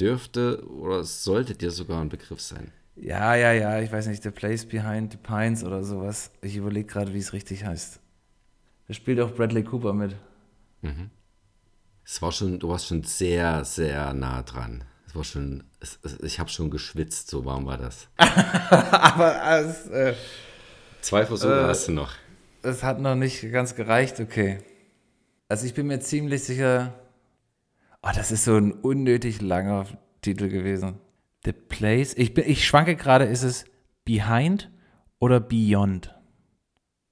Dürfte oder sollte dir sogar ein Begriff sein? Ja, ja, ja, ich weiß nicht, The Place Behind the Pines oder sowas. Ich überlege gerade, wie es richtig heißt. Da spielt auch Bradley Cooper mit. Es war schon, du warst schon sehr, sehr nah dran. Es war schon, es, es, ich habe schon geschwitzt, so warm war das. Aber es, äh, Zwei Versuche Äh, hast du noch. es hat noch nicht ganz gereicht, okay. Also ich bin mir ziemlich sicher, oh, das ist so ein unnötig langer Titel gewesen. The Place, ich, ich schwanke gerade, ist es Behind oder Beyond?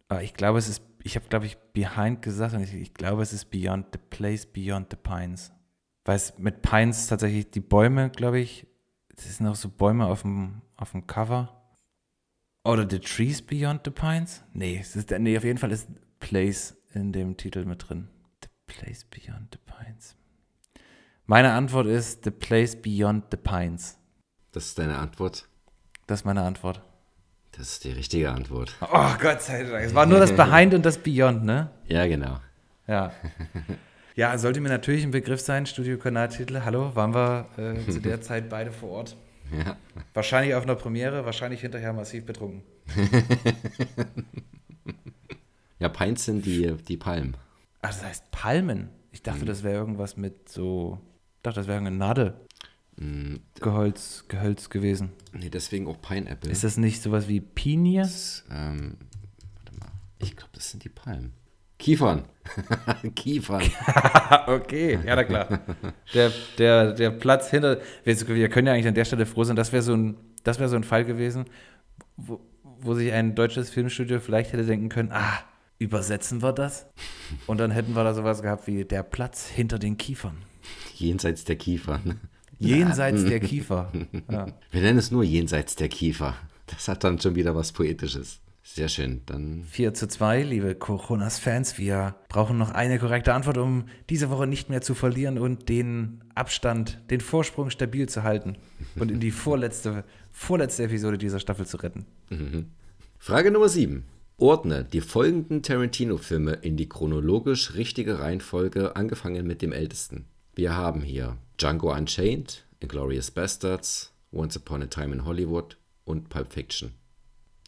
Aber ich glaube, es ist, ich habe, glaube ich, Behind gesagt und ich, ich glaube, es ist Beyond, The Place Beyond the Pines. Weil es mit Pines tatsächlich die Bäume, glaube ich, das sind auch so Bäume auf dem, auf dem Cover. Oder The Trees Beyond the Pines? Nee, es ist, nee, auf jeden Fall ist Place in dem Titel mit drin. The Place Beyond the Pines. Meine Antwort ist The Place Beyond the Pines. Das ist deine Antwort. Das ist meine Antwort. Das ist die richtige Antwort. Oh Gott sei Dank. Es war nur das Behind und das Beyond, ne? Ja, genau. Ja. Ja, sollte mir natürlich ein Begriff sein, Studiokanaltitel. Hallo, waren wir äh, zu der Zeit beide vor Ort? Ja. Wahrscheinlich auf einer Premiere, wahrscheinlich hinterher massiv betrunken. Ja, Pints sind die, die Palmen. Ach, das heißt Palmen. Ich dachte, das wäre irgendwas mit so. Ich dachte, das wäre eine Nadel. Mm, Gehölz, Gehölz gewesen. Nee, deswegen auch Pineapple. Ist das nicht sowas wie Pinie? Das, ähm, warte mal. Ich glaube, das sind die Palmen. Kiefern. Kiefern. okay, ja, na klar. Der, der, der Platz hinter. Wir, können ja eigentlich an der Stelle froh sein, das wäre so ein, das wäre so ein Fall gewesen, wo, wo sich ein deutsches Filmstudio vielleicht hätte denken können, ah, übersetzen wir das? Und dann hätten wir da sowas gehabt wie der Platz hinter den Kiefern. Jenseits der Kiefern. Jenseits der Kiefer. Ja. Wir nennen es nur Jenseits der Kiefer. Das hat dann schon wieder was Poetisches. Sehr schön. Dann 4 zu 2, liebe Coronas-Fans. Wir brauchen noch eine korrekte Antwort, um diese Woche nicht mehr zu verlieren und den Abstand, den Vorsprung stabil zu halten und in die vorletzte, vorletzte Episode dieser Staffel zu retten. Frage Nummer 7. Ordne die folgenden Tarantino-Filme in die chronologisch richtige Reihenfolge, angefangen mit dem ältesten. Wir haben hier Django Unchained, Inglourious Bastards, Once Upon a Time in Hollywood und Pulp Fiction.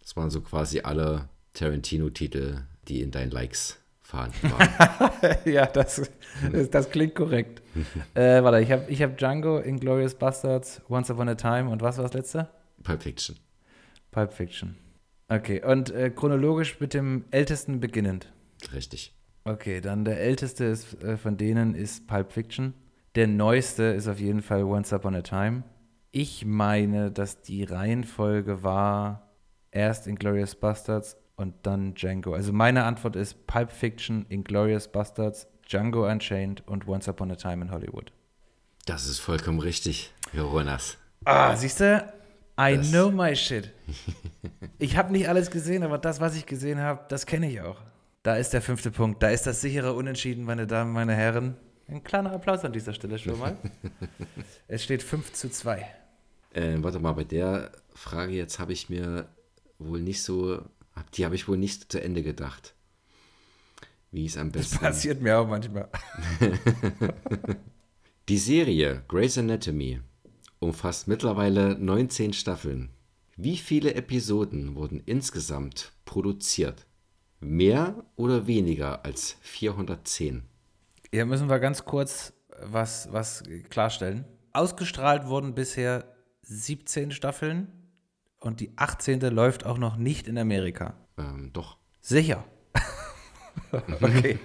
Das waren so quasi alle Tarantino-Titel, die in deinen Likes vorhanden waren. ja, das, das, das klingt korrekt. äh, warte, ich habe ich hab Django, Inglourious Bastards, Once Upon a Time und was war das letzte? Pulp Fiction. Pulp Fiction. Okay, und äh, chronologisch mit dem ältesten beginnend. Richtig. Okay, dann der älteste ist, äh, von denen ist Pulp Fiction. Der neueste ist auf jeden Fall Once Upon a Time. Ich meine, dass die Reihenfolge war erst Inglourious Bastards und dann Django. Also meine Antwort ist Pulp Fiction, Inglourious Bastards, Django Unchained und Once Upon a Time in Hollywood. Das ist vollkommen richtig, Jonas. Ah, siehst du? I Das- know my shit. Ich habe nicht alles gesehen, aber das, was ich gesehen habe, das kenne ich auch. Da ist der fünfte Punkt. Da ist das sichere Unentschieden, meine Damen, meine Herren. Ein kleiner Applaus an dieser Stelle schon mal. es steht 5 zu 2. Äh, warte mal, bei der Frage jetzt habe ich mir wohl nicht so, die habe ich wohl nicht zu Ende gedacht. Wie es am Das besten. passiert mir auch manchmal. Die Serie Grey's Anatomy umfasst mittlerweile 19 Staffeln. Wie viele Episoden wurden insgesamt produziert? Mehr oder weniger als 410? Hier müssen wir ganz kurz was, was klarstellen. Ausgestrahlt wurden bisher 17 Staffeln und die 18. läuft auch noch nicht in Amerika. Ähm, doch. Sicher. okay.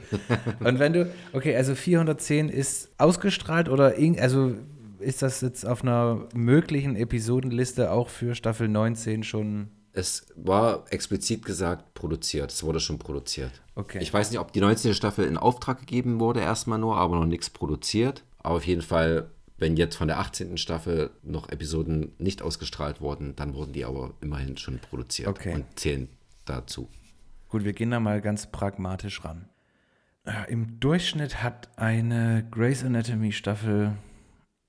Und wenn du, okay, also 410 ist ausgestrahlt oder in, also ist das jetzt auf einer möglichen Episodenliste auch für Staffel 19 schon Es war explizit gesagt produziert. Es wurde schon produziert. Okay. Ich weiß nicht, ob die 19. Staffel in Auftrag gegeben wurde, erstmal nur, aber noch nichts produziert. Aber auf jeden Fall, wenn jetzt von der 18. Staffel noch Episoden nicht ausgestrahlt wurden, dann wurden die aber immerhin schon produziert Okay. und zählen dazu. Gut, wir gehen da mal ganz pragmatisch ran. Im Durchschnitt hat eine Grey's Anatomy Staffel,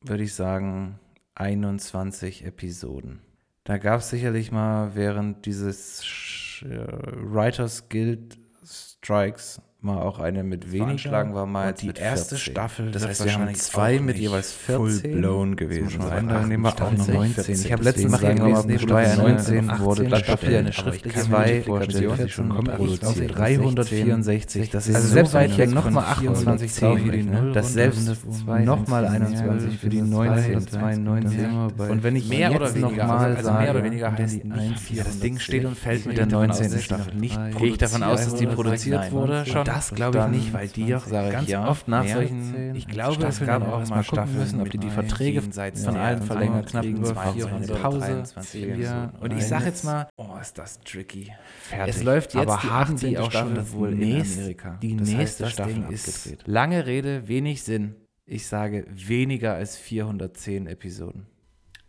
würde ich sagen, 21 Episoden. Da gab es sicherlich mal während dieses äh, Writers Guild Strikes mal auch eine mit wenig Schlagen war mal die erste 14. Staffel Das wird heißt, wir haben zwei mit jeweils 14 full-blown gewesen Das muss man sein. dann nehmen wir auch noch 28, 19. Ich habe 14, letztens mal, mal, Staffel 19 19 wurde das Staffel eine schriftliche zwei Verifikation Staffel schon produziert. auf 364. Das ist Also so selbst weit weg noch von mal 24 24 für die Null Null, dass runter selbst nochmal eins, 21 für die eins, 19 eins, 92. eins, Und wenn ich mehr oder weniger, mal also mehr oder weniger dann heißt die nicht 1, vier. das Ding steht und fällt mit der ich davon aus, 19. dass die Staffel. gehe ich davon aus, dass die produziert wurde. schon. Das glaube ich nicht, weil die auch sage ganz ja, oft nach solchen Ich glaube, es Staffeln gab dann auch mal gucken Staffeln müssen, ob die die Verträge von allen verlängert knapp über war so eine Pause. 423 Episoden. Und ich sage jetzt mal, oh, ist das tricky. Fertig. Es läuft jetzt Aber die haben 18. die auch schon Staffel wohl in Amerika. die Das heißt, nächste das Staffel Ding abgedreht? ist lange Rede, wenig Sinn. Ich sage weniger als 410 Episoden.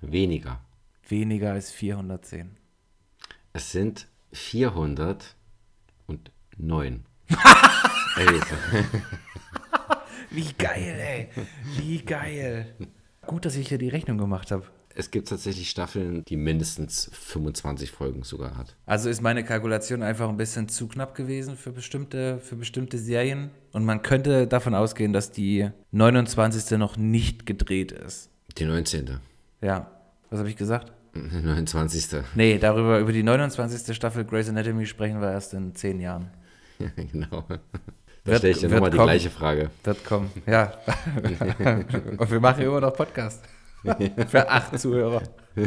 Weniger. Weniger als 410. Es sind 409. Ey, Wie geil, ey. Wie geil. Gut, dass ich hier die Rechnung gemacht habe. es gibt tatsächlich Staffeln, die mindestens 25 Folgen sogar hat. Also ist meine Kalkulation einfach ein bisschen zu knapp gewesen für bestimmte, für bestimmte Serien. Und man könnte davon ausgehen, dass die 29. noch nicht gedreht ist. Die 19. Ja. Was habe ich gesagt? Die 29. Nee, darüber, über die 29. Staffel Grey's Anatomy sprechen wir erst in zehn Jahren. Ja, genau. Da stelle ich dir nochmal die gleiche Frage. Wird kommen. Ja. Und wir machen immer noch Podcast. Für acht Zuhörer.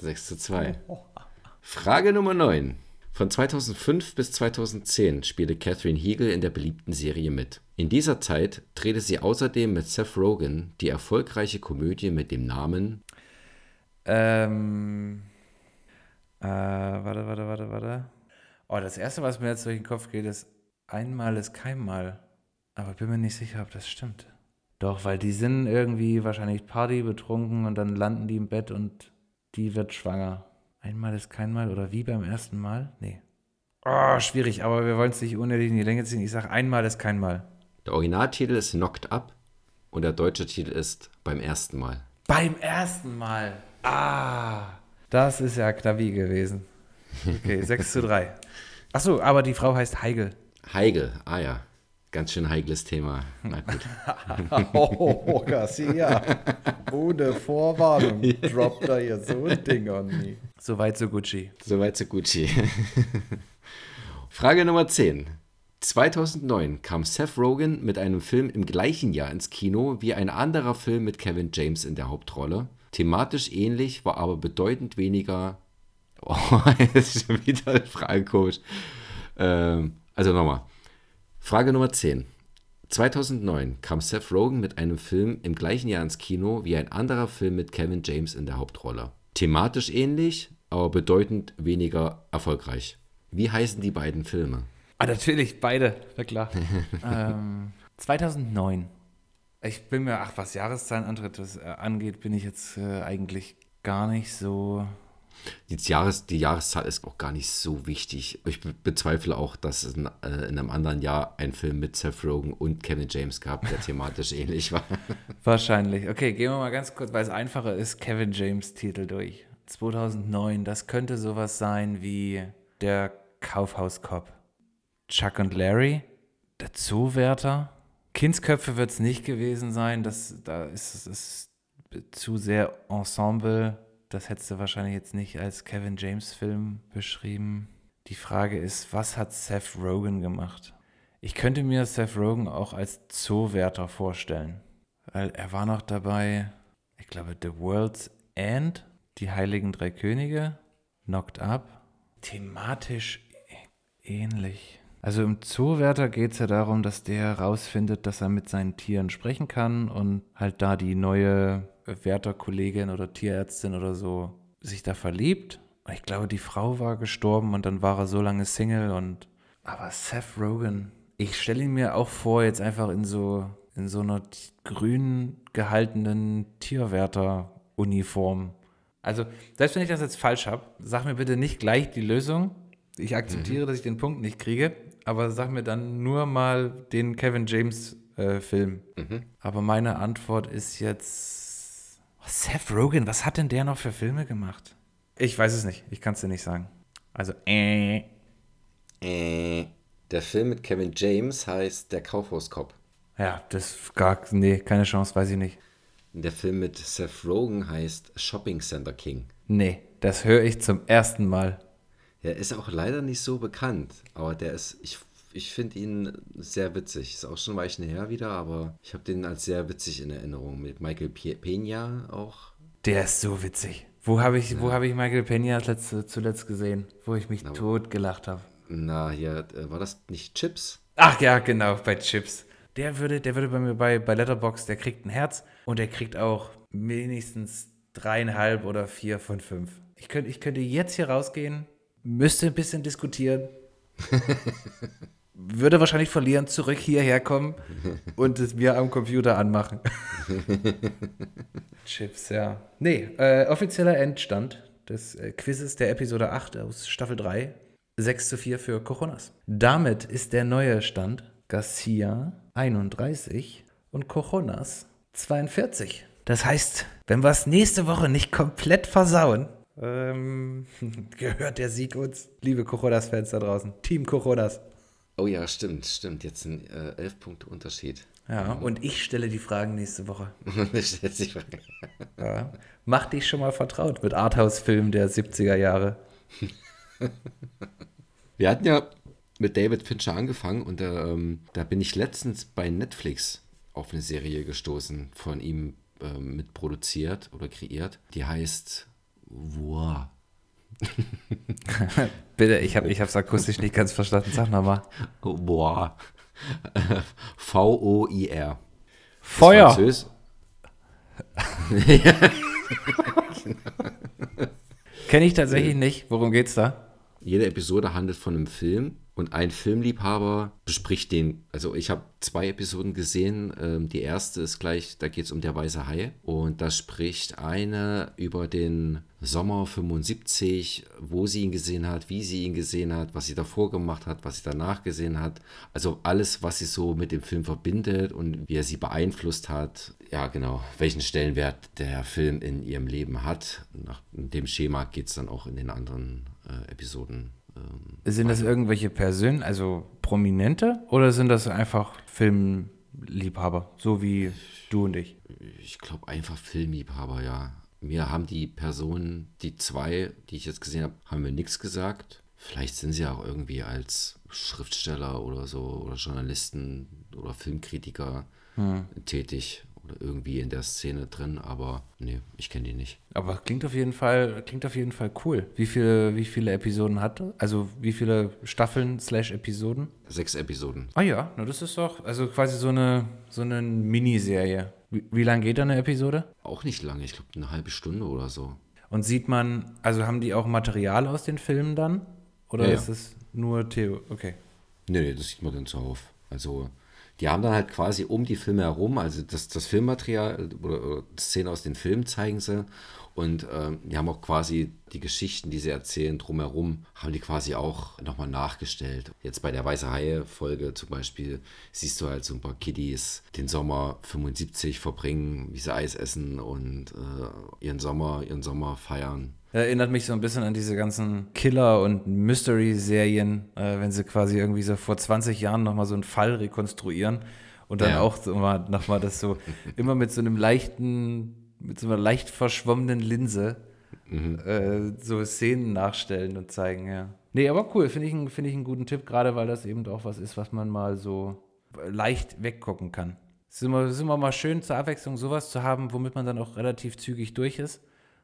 6 zu 2. Frage Nummer 9. Von 2005 bis 2010 spielte Catherine Hegel in der beliebten Serie mit. In dieser Zeit drehte sie außerdem mit Seth Rogen die erfolgreiche Komödie mit dem Namen Ähm. Äh, warte, warte, warte, warte. Oh, das erste, was mir jetzt durch den Kopf geht, ist einmal ist keinmal. Aber ich bin mir nicht sicher, ob das stimmt. Doch, weil die sind irgendwie wahrscheinlich Party betrunken und dann landen die im Bett und die wird schwanger. Einmal ist keinmal oder wie beim ersten Mal? Nee. Oh, schwierig, aber wir wollen es nicht unnötig in die Länge ziehen. Ich sage, einmal ist keinmal. Der Originaltitel ist Knocked Up und der deutsche Titel ist Beim ersten Mal. Beim ersten Mal. Ah, das ist ja Knabi gewesen. Okay, 6 zu 3. Achso, aber die Frau heißt Heigel. Heigel, ah ja, ganz schön heikles Thema. Na gut. Oh, Garcia. Ohne Vorwarnung droppt er hier so ein Ding an mich. Soweit so Gucci. Soweit so Gucci. Frage Nummer 10. 2009 kam Seth Rogen mit einem Film im gleichen Jahr ins Kino wie ein anderer Film mit Kevin James in der Hauptrolle. Thematisch ähnlich, war aber bedeutend weniger. Oh, jetzt ist schon wieder eine Frage komisch. Ähm, also nochmal. Frage Nummer 10. 2009 kam Seth Rogen mit einem Film im gleichen Jahr ins Kino wie ein anderer Film mit Kevin James in der Hauptrolle. Thematisch ähnlich, aber bedeutend weniger erfolgreich. Wie heißen die beiden Filme? Ah, natürlich, beide, na klar. ähm, 2009. Ich bin mir, ach, was Jahreszahlen antritt, das, äh, angeht, bin ich jetzt äh, eigentlich gar nicht so. Die, Jahres, die Jahreszahl ist auch gar nicht so wichtig. Ich be bezweifle auch, dass es in, äh, in einem anderen Jahr einen Film mit Seth Rogen und Kevin James gab, der thematisch ähnlich war. Wahrscheinlich. Okay, gehen wir mal ganz kurz, weil es einfacher ist, Kevin James Titel durch. 2009, das könnte sowas sein wie der Kaufhauskopf. Chuck und Larry, der Zoowärter. Kindsköpfe wird es nicht gewesen sein, das, da ist es zu sehr Ensemble. Das hättest du wahrscheinlich jetzt nicht als Kevin James Film beschrieben. Die Frage ist, was hat Seth Rogen gemacht? Ich könnte mir Seth Rogen auch als Zoowärter vorstellen. Weil er war noch dabei, ich glaube, The World's End, die Heiligen Drei Könige, Knocked Up. Thematisch ähnlich. Also im Zoowärter geht es ja darum, dass der herausfindet, dass er mit seinen Tieren sprechen kann und halt da die neue Wärterkollegin oder Tierärztin oder so sich da verliebt. Und Ich glaube, die Frau war gestorben und dann war er so lange Single und aber Seth Rogen, ich stelle ihn mir auch vor, jetzt einfach in so in so einer grün gehaltenen Tierwärter-Uniform. Also, selbst wenn ich das jetzt falsch habe, sag mir bitte nicht gleich die Lösung. Ich akzeptiere, dass ich den Punkt nicht kriege, aber sag mir dann nur mal den Kevin James äh, Film. Aber meine Antwort ist jetzt Oh, Seth Rogen, was hat denn der noch für Filme gemacht? Ich weiß es nicht, ich kann es dir nicht sagen. Also, äh. Äh, der Film mit Kevin James heißt Der Kaufhauskopf. Ja, das gar, nee, keine Chance, weiß ich nicht. Der Film mit Seth Rogen heißt Shopping Center King. Nee, das höre ich zum ersten Mal. Er ist auch leider nicht so bekannt, aber der ist, ich, ich finde ihn sehr witzig. Ist auch schon ein Weilchen her wieder, aber ich habe den als sehr witzig in Erinnerung. Mit Michael Pe- Peña auch. Der ist so witzig. Wo habe ich, wo habe ich Michael Peña das letzte, zuletzt gesehen? Wo ich mich tot gelacht habe. Na, hier, äh, war das nicht Chips? Ach ja, genau, bei Chips. Der würde, der würde bei mir bei, bei Letterbox, der kriegt ein Herz und der kriegt auch wenigstens dreieinhalb oder vier von fünf. Ich könnte, ich könnte jetzt hier rausgehen, müsste ein bisschen diskutieren, würde wahrscheinlich verlieren, zurück hierher kommen und es mir am Computer anmachen. Chips, ja. Nee, äh, offizieller Endstand des äh, Quizzes der Episode 8 aus Staffel 3. 6 zu 4 für Coronas. Damit ist der neue Stand Garcia 31 und Coronas 42. Das heißt, Wenn wir es nächste Woche nicht komplett versauen, ähm, gehört der Sieg uns. Liebe Coronas-Fans da draußen. Team Coronas. Oh ja, stimmt, stimmt. Jetzt sind äh, elf Punkte Unterschied. Ja, und ich stelle die Fragen nächste Woche. Ja. Mach dich schon mal vertraut mit Arthouse-Filmen der 70er Jahre. Wir hatten ja mit David Fincher angefangen und ähm, da bin ich letztens bei Netflix auf eine Serie gestoßen, von ihm ähm, mitproduziert oder kreiert. Die heißt Wow. Bitte, ich habe es akustisch nicht ganz verstanden. Sag nochmal. Boah. V-O-I-R. Feuer! Französ. Kenne ich tatsächlich nicht. Worum geht's da? Jede Episode handelt von einem Film und ein Filmliebhaber bespricht den. Also ich habe zwei Episoden gesehen. Ähm, die erste ist gleich, da geht es um der weiße Hai und da spricht eine über den Sommer 75, wo sie ihn gesehen hat, wie sie ihn gesehen hat, was sie davor gemacht hat, was sie danach gesehen hat. Also alles, was sie so mit dem Film verbindet und wie er sie beeinflusst hat. Ja, genau. Welchen Stellenwert der Film in ihrem Leben hat. Nach dem Schema geht es dann auch in den anderen äh, Episoden. Ähm, Sind das irgendwelche Personen, also Prominente, oder sind das einfach Filmliebhaber, so wie du und ich? ich glaube einfach Filmliebhaber, ja. Mir haben die Personen, die zwei, die ich jetzt gesehen habe, haben mir nichts gesagt. Vielleicht sind sie auch irgendwie als Schriftsteller oder so oder Journalisten oder Filmkritiker tätig oder irgendwie in der Szene drin, aber nee, ich kenne die nicht. Aber klingt auf jeden Fall, klingt auf jeden Fall cool. Wie viele, wie viele Episoden hat? er? Also wie viele Staffeln slash Episoden? Sechs Episoden. Ah ja, na das ist doch, also quasi so eine, so eine Miniserie. Wie, wie lange geht da eine Episode? Auch nicht lange, ich glaube eine halbe Stunde oder so. Und sieht man, also haben die auch Material aus den Filmen dann? Oder Ja, ja. ist es nur Theo? Okay. Nee, nee, das sieht man dann zuhauf. Also, die haben dann halt quasi um die Filme herum, also das, das Filmmaterial oder, oder Szenen aus den Filmen zeigen sie. Und ähm, die haben auch quasi die Geschichten, die sie erzählen, drumherum, haben die quasi auch nochmal nachgestellt. Jetzt bei der Weiße Haie-Folge zum Beispiel siehst du halt so ein paar Kiddies den Sommer 75 verbringen, wie sie Eis essen und äh, ihren Sommer, ihren Sommer feiern. Erinnert mich so ein bisschen an diese ganzen Killer- und Mystery-Serien, äh, wenn sie quasi irgendwie so vor 20 Jahren nochmal so einen Fall rekonstruieren und dann Ja. auch so mal nochmal das so immer mit so einem leichten, mit so einer leicht verschwommenen Linse äh, so Szenen nachstellen und zeigen, ja. Nee, aber cool, finde ich, einen- finde ich einen guten Tipp, gerade weil das eben auch was ist, was man mal so leicht weggucken kann. Es ist immer, es ist immer mal schön zur Abwechslung sowas zu haben, womit man dann auch relativ zügig durch ist.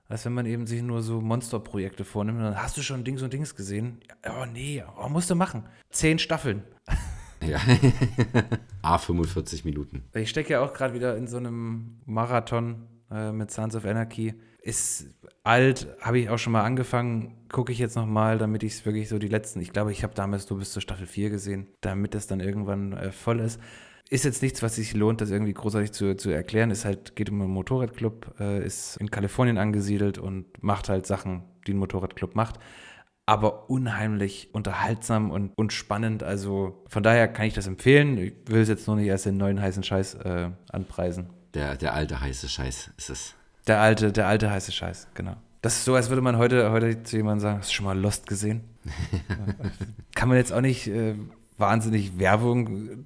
Als wenn man eben sich nur so Monsterprojekte vornimmt. Dann hast du schon Dings und Dings gesehen? Ja, Oh nee, oh, musst du machen. Zehn Staffeln. Ja. A 45 Minuten. Ich stecke ja auch gerade wieder in so einem Marathon äh, mit Sons of Anarchy. Ist alt, habe ich auch schon mal angefangen, gucke ich jetzt nochmal, damit ich es wirklich so die letzten, ich glaube, ich habe damals nur bis zur Staffel 4 gesehen, damit das dann irgendwann äh, voll ist. Ist jetzt nichts, was sich lohnt, das irgendwie großartig zu, zu erklären. Es halt, geht um einen Motorradclub, äh, ist in Kalifornien angesiedelt und macht halt Sachen, die ein Motorradclub macht. Aber unheimlich unterhaltsam und, und spannend. Also von daher kann ich das empfehlen. Ich will es jetzt noch nicht erst den neuen heißen Scheiß äh, anpreisen. Der, der alte heiße Scheiß ist es. Der alte, der alte heiße Scheiß, genau. Das ist so, als würde man heute, heute zu jemandem sagen, hast du schon mal Lost gesehen? Kann man jetzt auch nicht äh, wahnsinnig Werbung äh,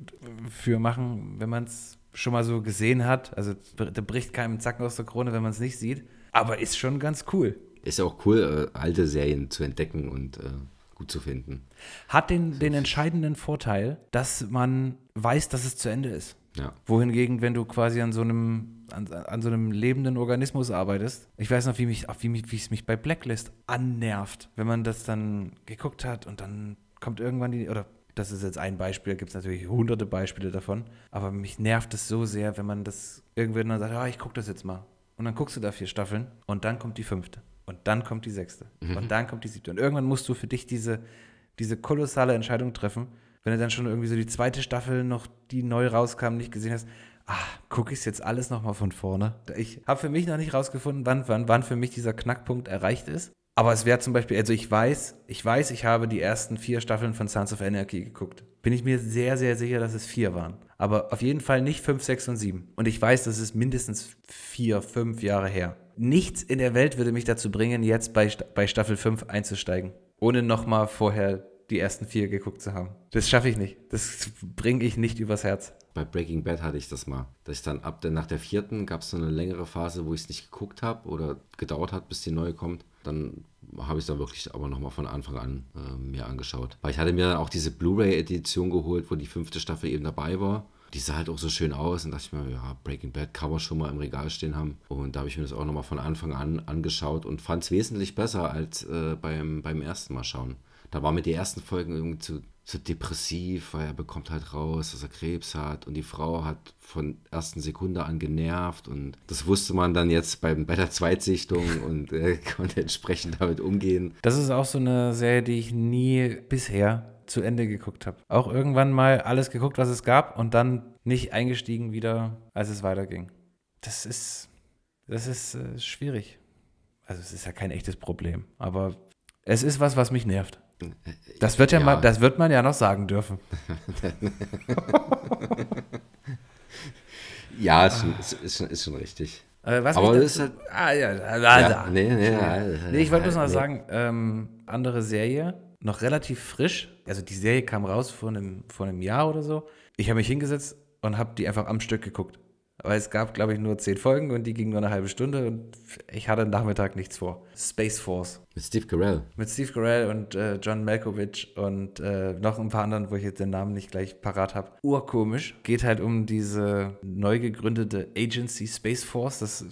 für machen, wenn man es schon mal so gesehen hat. Also da bricht keinem ein Zacken aus der Krone, wenn man es nicht sieht. Aber ist schon ganz cool. Ist ja auch cool, äh, alte Serien zu entdecken und äh, gut zu finden. Hat den, den entscheidenden Vorteil, dass man weiß, dass es zu Ende ist. Ja. Wohingegen, wenn du quasi an so einem, an, an so einem lebenden Organismus arbeitest, ich weiß noch, wie mich, wie mich, wie es mich bei Blacklist annervt, wenn man das dann geguckt hat und dann kommt irgendwann die, oder das ist jetzt ein Beispiel, da gibt es natürlich hunderte Beispiele davon, aber mich nervt es so sehr, wenn man das irgendwann dann sagt, ah, ich gucke das jetzt mal. Und dann guckst du da vier Staffeln und dann kommt die fünfte. Und dann kommt die sechste. Und dann kommt die siebte. Und irgendwann musst du für dich diese, diese kolossale Entscheidung treffen, wenn du dann schon irgendwie so die zweite Staffel noch, die neu rauskam, nicht gesehen hast, ah, gucke ich jetzt alles nochmal von vorne. Ich habe für mich noch nicht rausgefunden, wann, wann, wann für mich dieser Knackpunkt erreicht ist. Aber es wäre zum Beispiel, also ich weiß, ich weiß, ich habe die ersten vier Staffeln von Sons of Anarchy geguckt. bin ich mir sehr, sehr sicher, dass es vier waren. Aber auf jeden Fall nicht fünf, sechs und sieben. Und ich weiß, das ist mindestens vier, fünf Jahre her. Nichts in der Welt würde mich dazu bringen, jetzt bei, bei Staffel 5 einzusteigen, ohne nochmal vorher die ersten vier geguckt zu haben. Das schaffe ich nicht. Das bringe ich nicht übers Herz. Bei Breaking Bad hatte ich das mal. Dass ich dann ab der, nach der vierten gab es so eine längere Phase, wo ich es nicht geguckt habe oder gedauert hat, bis die neue kommt. Dann habe ich es dann wirklich aber nochmal von Anfang an äh, mir angeschaut. Weil ich hatte mir dann auch diese Blu-ray-Edition geholt, wo die fünfte Staffel eben dabei war. Die sah halt auch so schön aus und dachte ich mir, ja, Breaking Bad kann man schon mal im Regal stehen haben. Und da habe ich mir das auch nochmal von Anfang an angeschaut und fand es wesentlich besser als äh, beim, beim ersten Mal schauen. Da waren mir die ersten Folgen irgendwie zu, zu depressiv, weil er bekommt halt raus, dass er Krebs hat und die Frau hat von ersten Sekunde an genervt und das wusste man dann jetzt beim, bei der Zweitsichtung und äh, konnte entsprechend damit umgehen. Das ist auch so eine Serie, die ich nie bisher zu Ende geguckt habe. Auch irgendwann mal alles geguckt, was es gab und dann nicht eingestiegen wieder, als es weiterging. Das ist, das ist äh, schwierig. Also es ist ja kein echtes Problem, aber es ist was, was mich nervt. Das wird ja, ja. mal, das wird man ja noch sagen dürfen. ja, ist schon, ist, ist, schon, ist schon richtig. Äh, Aber das ist halt. Ah, ja, ja, ja nee, nee, nee, ich wollte bloß noch nee. sagen, ähm, andere Serie, noch relativ frisch. Also die Serie kam raus vor einem, vor einem Jahr oder so. Ich habe mich hingesetzt und habe die einfach am Stück geguckt. Weil es gab, glaube ich, nur zehn Folgen und die gingen nur eine halbe Stunde und ich hatte am Nachmittag nichts vor. Space Force. Mit Steve Carell. Mit Steve Carell und äh, John Malkovich und äh, noch ein paar anderen, wo ich jetzt den Namen nicht gleich parat habe. Urkomisch. Geht halt um diese neu gegründete Agency Space Force. Das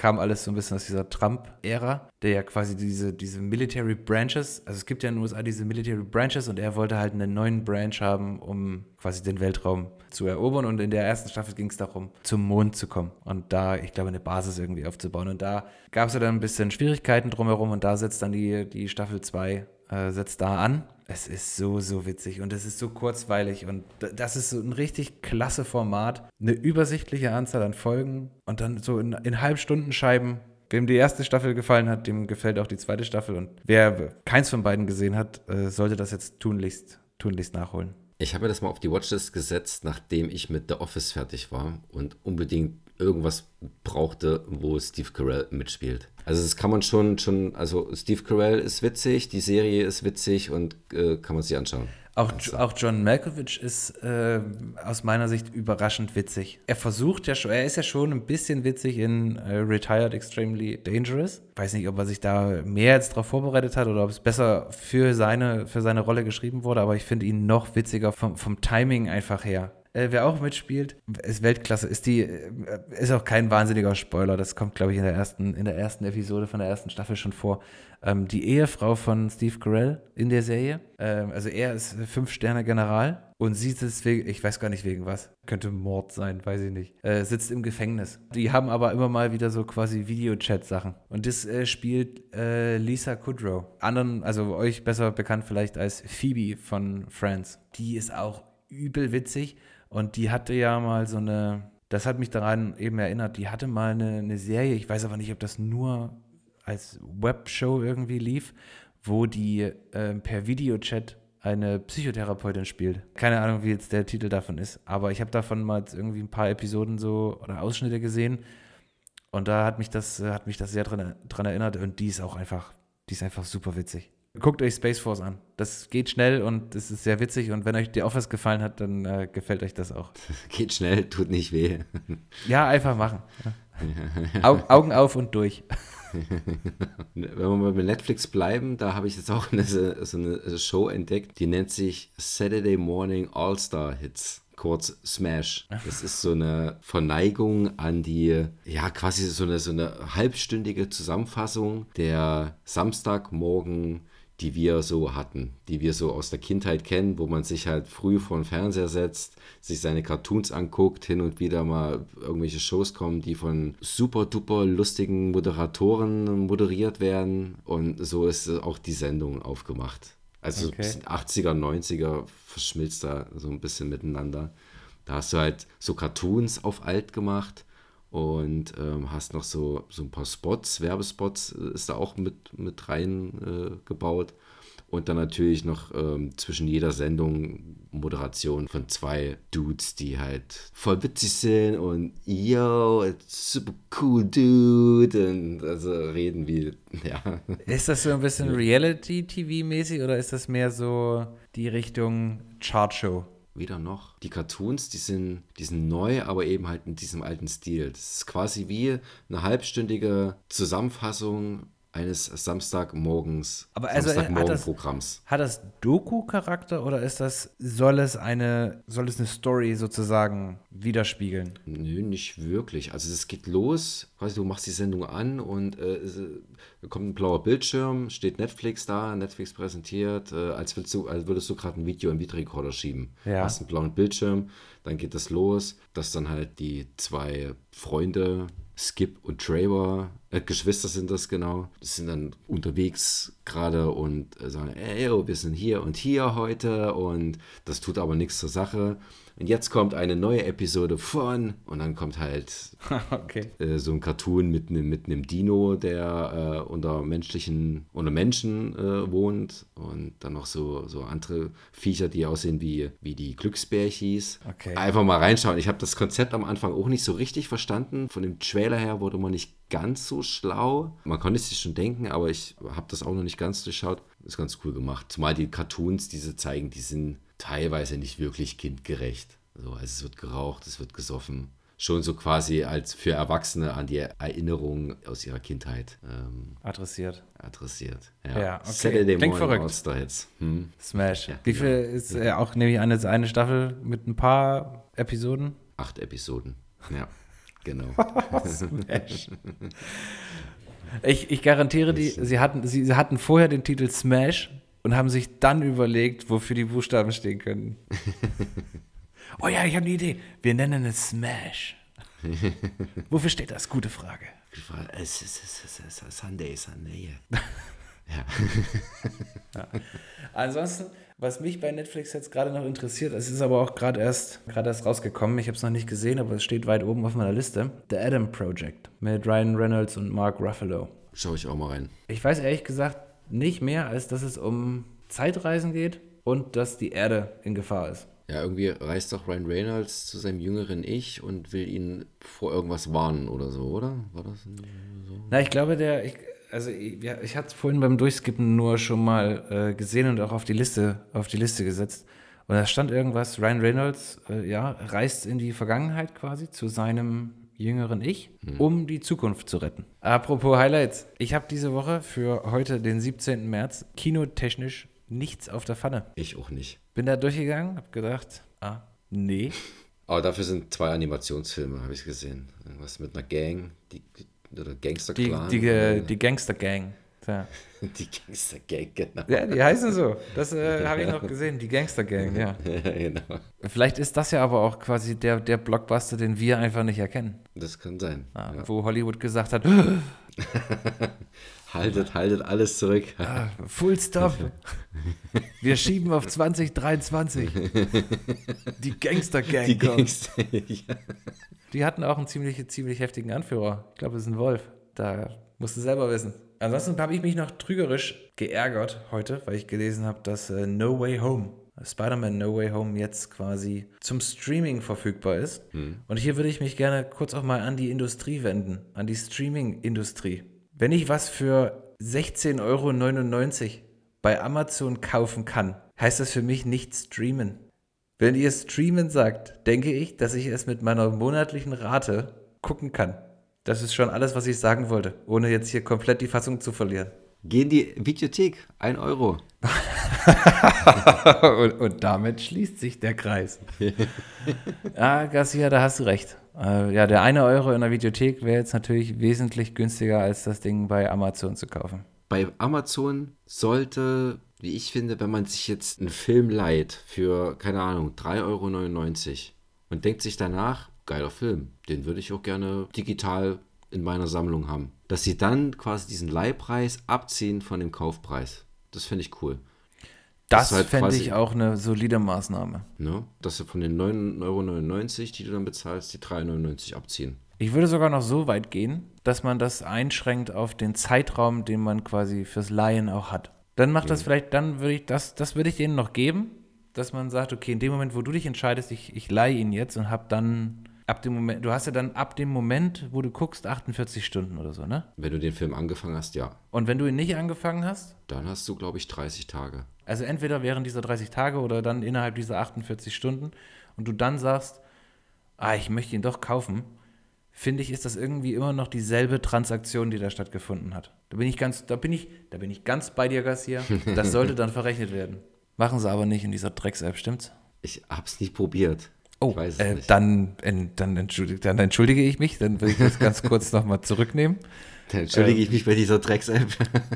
kam alles so ein bisschen aus dieser Trump-Ära, der ja quasi diese, diese Military Branches, also es gibt ja in den USA diese Military Branches und er wollte halt einen neuen Branch haben, um quasi den Weltraum zu erobern und in der ersten Staffel ging es darum, zum Mond zu kommen und da, ich glaube, eine Basis irgendwie aufzubauen und da gab es ja dann ein bisschen Schwierigkeiten drumherum und da setzt dann die, die Staffel 2 äh, setzt da an. Es ist so, so witzig und es ist so kurzweilig und das ist so ein richtig klasse Format. Eine übersichtliche Anzahl an Folgen und dann so in, in Halbstundenscheiben. Wem die erste Staffel gefallen hat, dem gefällt auch die zweite Staffel und wer keins von beiden gesehen hat, äh, sollte das jetzt tunlichst, tunlichst nachholen. Ich habe mir das mal auf die Watchlist gesetzt, nachdem ich mit The Office fertig war und unbedingt irgendwas brauchte, wo Steve Carell mitspielt. Also das kann man schon, schon, also Steve Carell ist witzig, die Serie ist witzig und äh, kann man sich anschauen. Auch, also. auch John Malkovich ist äh, aus meiner Sicht überraschend witzig. Er versucht ja schon, er ist ja schon ein bisschen witzig in äh, Retired Extremely Dangerous. Weiß nicht, ob er sich da mehr jetzt darauf vorbereitet hat oder ob es besser für seine, für seine Rolle geschrieben wurde, aber ich finde ihn noch witziger vom, vom Timing einfach her. Äh, wer auch mitspielt, ist Weltklasse. Ist die, äh, ist auch kein wahnsinniger Spoiler. Das kommt, glaube ich, in der ersten, in der ersten Episode von der ersten Staffel schon vor. Ähm, die Ehefrau von Steve Carell in der Serie. Ähm, also er ist Fünf-Sterne-General und sie sitzt wegen, ich weiß gar nicht wegen was, könnte Mord sein, weiß ich nicht, äh, sitzt im Gefängnis. Die haben aber immer mal wieder so quasi Videochat-Sachen. Und das äh, spielt äh, Lisa Kudrow. Anderen, also euch besser bekannt vielleicht als Phoebe von Friends. Die ist auch übel witzig und die hatte ja mal so eine, das hat mich daran eben erinnert, die hatte mal eine, eine Serie, ich weiß aber nicht, ob das nur als Webshow irgendwie lief, wo die äh, per Videochat eine Psychotherapeutin spielt. Keine Ahnung, wie jetzt der Titel davon ist, aber ich habe davon mal irgendwie ein paar Episoden so oder Ausschnitte gesehen und da hat mich das, hat mich das sehr dran, dran erinnert und die ist auch einfach, die ist einfach super witzig. Guckt euch Space Force an. Das geht schnell und es ist sehr witzig. Und wenn euch die Office gefallen hat, dann äh, gefällt euch das auch. Geht schnell, tut nicht weh. Ja, einfach machen. Ja. Au Augen auf und durch. Wenn wir mal bei Netflix bleiben, da habe ich jetzt auch eine, so eine Show entdeckt, die nennt sich Saturday Morning All-Star Hits kurz Smash. Das ist so eine Verneigung an die, ja, quasi so eine, so eine halbstündige Zusammenfassung der Samstagmorgen die wir so hatten, die wir so aus der Kindheit kennen, wo man sich halt früh vor den Fernseher setzt, sich seine Cartoons anguckt, hin und wieder mal irgendwelche Shows kommen, die von super duper lustigen Moderatoren moderiert werden und so ist auch die Sendung aufgemacht. Also okay. 80er, 90er verschmilzt da so ein bisschen miteinander. Da hast du halt so Cartoons auf alt gemacht und ähm, hast noch so, so ein paar Spots, Werbespots äh, ist da auch mit, mit rein äh, gebaut. Und dann natürlich noch ähm, zwischen jeder Sendung Moderation von zwei Dudes, die halt voll witzig sind und yo, super cool Dude und also reden wie, ja. Ist das so ein bisschen Reality-TV-mäßig oder ist das mehr so die Richtung Chartshow? Weder noch. Die Cartoons, die sind, die sind neu, aber eben halt in diesem alten Stil. Das ist quasi wie eine halbstündige Zusammenfassung eines Samstagmorgens Aber also, äh, hat das- Samstagmorgenprogramms. Hat das Doku-Charakter oder ist das, soll es eine, soll es eine Story sozusagen widerspiegeln? Nö, nicht wirklich. Also es geht los, quasi du machst die Sendung an und äh, äh, kommt ein blauer Bildschirm, steht Netflix da, Netflix präsentiert, äh, als, willst du, als würdest du gerade ein Video im Videorekorder schieben. Ja. Hast einen blauen Bildschirm, dann geht das los, dass dann halt die zwei Freunde, Skip und Trevor, äh, Geschwister sind das genau, die sind dann unterwegs gerade und äh, sagen, ey, wir sind hier und hier heute und das tut aber nichts zur Sache. Und jetzt kommt eine neue Episode von und dann kommt halt okay. äh, so ein Cartoon mit einem mit einem Dino, der äh, unter menschlichen, unter Menschen äh, wohnt und dann noch so, so andere Viecher, die aussehen wie, wie die Glücksbärchis. Okay. Einfach mal reinschauen. Ich habe das Konzept am Anfang auch nicht so richtig verstanden. Von dem Trailer her wurde man nicht ganz so schlau. Man konnte es sich schon denken, aber ich habe das auch noch nicht ganz durchschaut. Ist ganz cool gemacht. Zumal die Cartoons, die sie zeigen, die sind teilweise nicht wirklich kindgerecht. So, also es wird geraucht, es wird gesoffen. Schon so quasi als für Erwachsene an die Erinnerungen aus ihrer Kindheit ähm, Adressiert. adressiert. Ja, okay. Saturday Klingt verrückt. All-Star Hits. Hm. Smash. Ja, Wie viel ist äh, auch, nehme ich an, ist eine Staffel mit ein paar Episoden? Acht Episoden. Ja, genau. Smash. Ich, ich garantiere die, sie hatten, sie, sie hatten vorher den Titel Smash und haben sich dann überlegt, wofür die Buchstaben stehen können. oh ja, ich habe eine Idee. Wir nennen es Smash. wofür steht das? Gute Frage. Es ist, Sunday, Sunday. Ja. Ansonsten, was mich bei Netflix jetzt gerade noch interessiert, es ist aber auch gerade erst, gerade erst rausgekommen, ich habe es noch nicht gesehen, aber es steht weit oben auf meiner Liste. The Adam Project mit Ryan Reynolds und Mark Ruffalo. Schau ich auch mal rein. Ich weiß ehrlich gesagt nicht mehr, als dass es um Zeitreisen geht und dass die Erde in Gefahr ist. Ja, irgendwie reist doch Ryan Reynolds zu seinem jüngeren Ich und will ihn vor irgendwas warnen oder so, oder? War das so? Na, ich glaube, der, ich, also ich, ja, ich hatte es vorhin beim Durchskippen nur schon mal äh, gesehen und auch auf die Liste, auf die Liste gesetzt. Und da stand irgendwas, Ryan Reynolds, äh, ja, reist in die Vergangenheit quasi zu seinem jüngeren Ich, um die Zukunft zu retten. Apropos Highlights. Ich habe diese Woche für heute, den 17. März, kinotechnisch nichts auf der Pfanne. Ich auch nicht. Bin da durchgegangen, habe gedacht, ah, nee. Aber dafür sind zwei Animationsfilme, habe ich gesehen. Irgendwas mit einer Gang, die, oder Die, Gangster-Clan. die, oder- die Gangster-Gang. Ja. die Gangster-Gang, genau. ja, die heißen so. Das äh, habe ich noch gesehen, die Gangster-Gang, ja. Ja, genau. Vielleicht ist das ja aber auch quasi der, der Blockbuster, den wir einfach nicht erkennen. Das kann sein. Ah, Ja. Wo Hollywood gesagt hat, Haltet, haltet alles zurück. ah, Full Stop. Wir schieben auf 2023. Die Gangster-Gang Die kommt. Gangster. ja. Die hatten auch einen ziemlich, ziemlich heftigen Anführer. Ich glaube, es ist ein Wolf. Da musst du selber wissen. Ansonsten habe ich mich noch trügerisch geärgert heute, weil ich gelesen habe, dass äh, No Way Home, Spider-Man No Way Home jetzt quasi zum Streaming verfügbar ist. Und hier würde ich mich gerne kurz auch mal an die Industrie wenden, an die Streaming-Industrie. Wenn ich was für 16,99 Euro bei Amazon kaufen kann, heißt das für mich nicht streamen. Wenn ihr streamen sagt, denke ich, dass ich es mit meiner monatlichen Rate gucken kann. Das ist schon alles, was ich sagen wollte, ohne jetzt hier komplett die Fassung zu verlieren. Geh in die Videothek, 1 Euro. und, und damit schließt sich der Kreis. ah, Garcia, da hast du recht. Äh, ja, der eine Euro in der Videothek wäre jetzt natürlich wesentlich günstiger, als das Ding bei Amazon zu kaufen. Bei Amazon sollte, wie ich finde, wenn man sich jetzt einen Film leiht für, keine Ahnung, 3,99 Euro und denkt sich danach, geiler Film, den würde ich auch gerne digital in meiner Sammlung haben. Dass sie dann quasi diesen Leihpreis abziehen von dem Kaufpreis. Das finde ich cool. Das, ist halt fände ich auch eine solide Maßnahme. Ne? Dass sie von den 9,99 Euro, die du dann bezahlst, die 3,99 Euro abziehen. Ich würde sogar noch so weit gehen, dass man das einschränkt auf den Zeitraum, den man quasi fürs Laien auch hat. Dann macht das vielleicht, dann würde ich, das, das würde ich denen noch geben, dass man sagt, okay, in dem Moment, wo du dich entscheidest, ich, ich leihe ihn jetzt und hab dann ab dem Moment, du hast ja dann ab dem Moment, wo du guckst, 48 Stunden oder so, ne? Wenn du den Film angefangen hast, ja. Und wenn du ihn nicht angefangen hast, Dann hast du, glaube ich, 30 Tage. also entweder während dieser 30 Tage oder dann innerhalb dieser 48 Stunden und du dann sagst, ah, ich möchte ihn doch kaufen, finde ich, ist das irgendwie immer noch dieselbe Transaktion, die da stattgefunden hat. Da bin ich ganz, da bin ich, da bin ich ganz bei dir, Garcia. Das sollte dann verrechnet werden. Machen sie aber nicht in dieser Drecks-App, stimmt's? Ich hab's nicht probiert. Oh, äh. Dann, en- dann, entschuldige, dann entschuldige ich mich, dann will ich das ganz kurz nochmal zurücknehmen. Dann entschuldige ähm, ich mich bei dieser Drecks-App.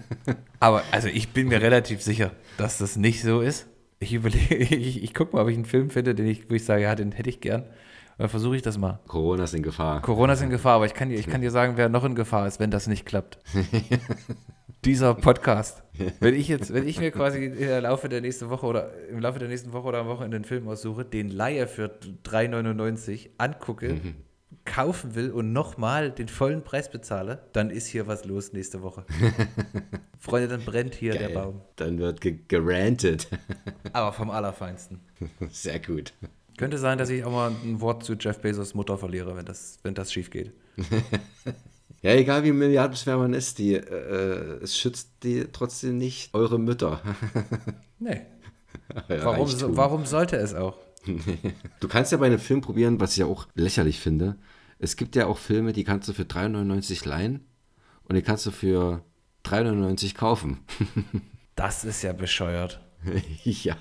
Aber also ich bin mir relativ sicher, dass das nicht so ist. Ich überlege, ich, ich gucke mal, ob ich einen Film finde, den ich, wo ich sage, ja, den hätte ich gern. Dann versuche ich das mal. Corona ist in Gefahr. Corona ist in Gefahr, aber ich kann, dir, ich kann dir sagen, wer noch in Gefahr ist, wenn das nicht klappt. Dieser Podcast. Wenn ich jetzt, wenn ich mir quasi im Laufe der nächsten Woche oder im Laufe der nächsten Woche oder am Wochenende einen Film aussuche, den Leihe für 3,99 angucke, kaufen will und nochmal den vollen Preis bezahle, dann ist hier was los nächste Woche. Freunde, dann brennt hier der Geil. Baum. Dann wird ge gerantet. Aber vom Allerfeinsten. Sehr gut. Könnte sein, dass ich auch mal ein Wort zu Jeff Bezos Mutter verliere, wenn das, wenn das schief geht. Ja, egal wie milliardenschwer man ist, die, äh, es schützt die trotzdem nicht eure Mütter. Nee. Warum, so, warum sollte es auch? Du kannst ja bei einem Film probieren, was ich ja auch lächerlich finde. Es gibt ja auch Filme, die kannst du für 3,99 leihen und die kannst du für 3,99 kaufen. Das ist ja bescheuert. ja,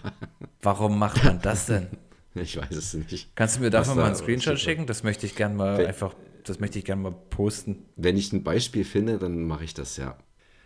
Warum macht man das denn? ich weiß es nicht. Kannst du mir davon mal einen Screenshot schicken? Das möchte ich gern mal einfach, das möchte ich gern mal posten. Wenn ich ein Beispiel finde, dann mache ich das ja.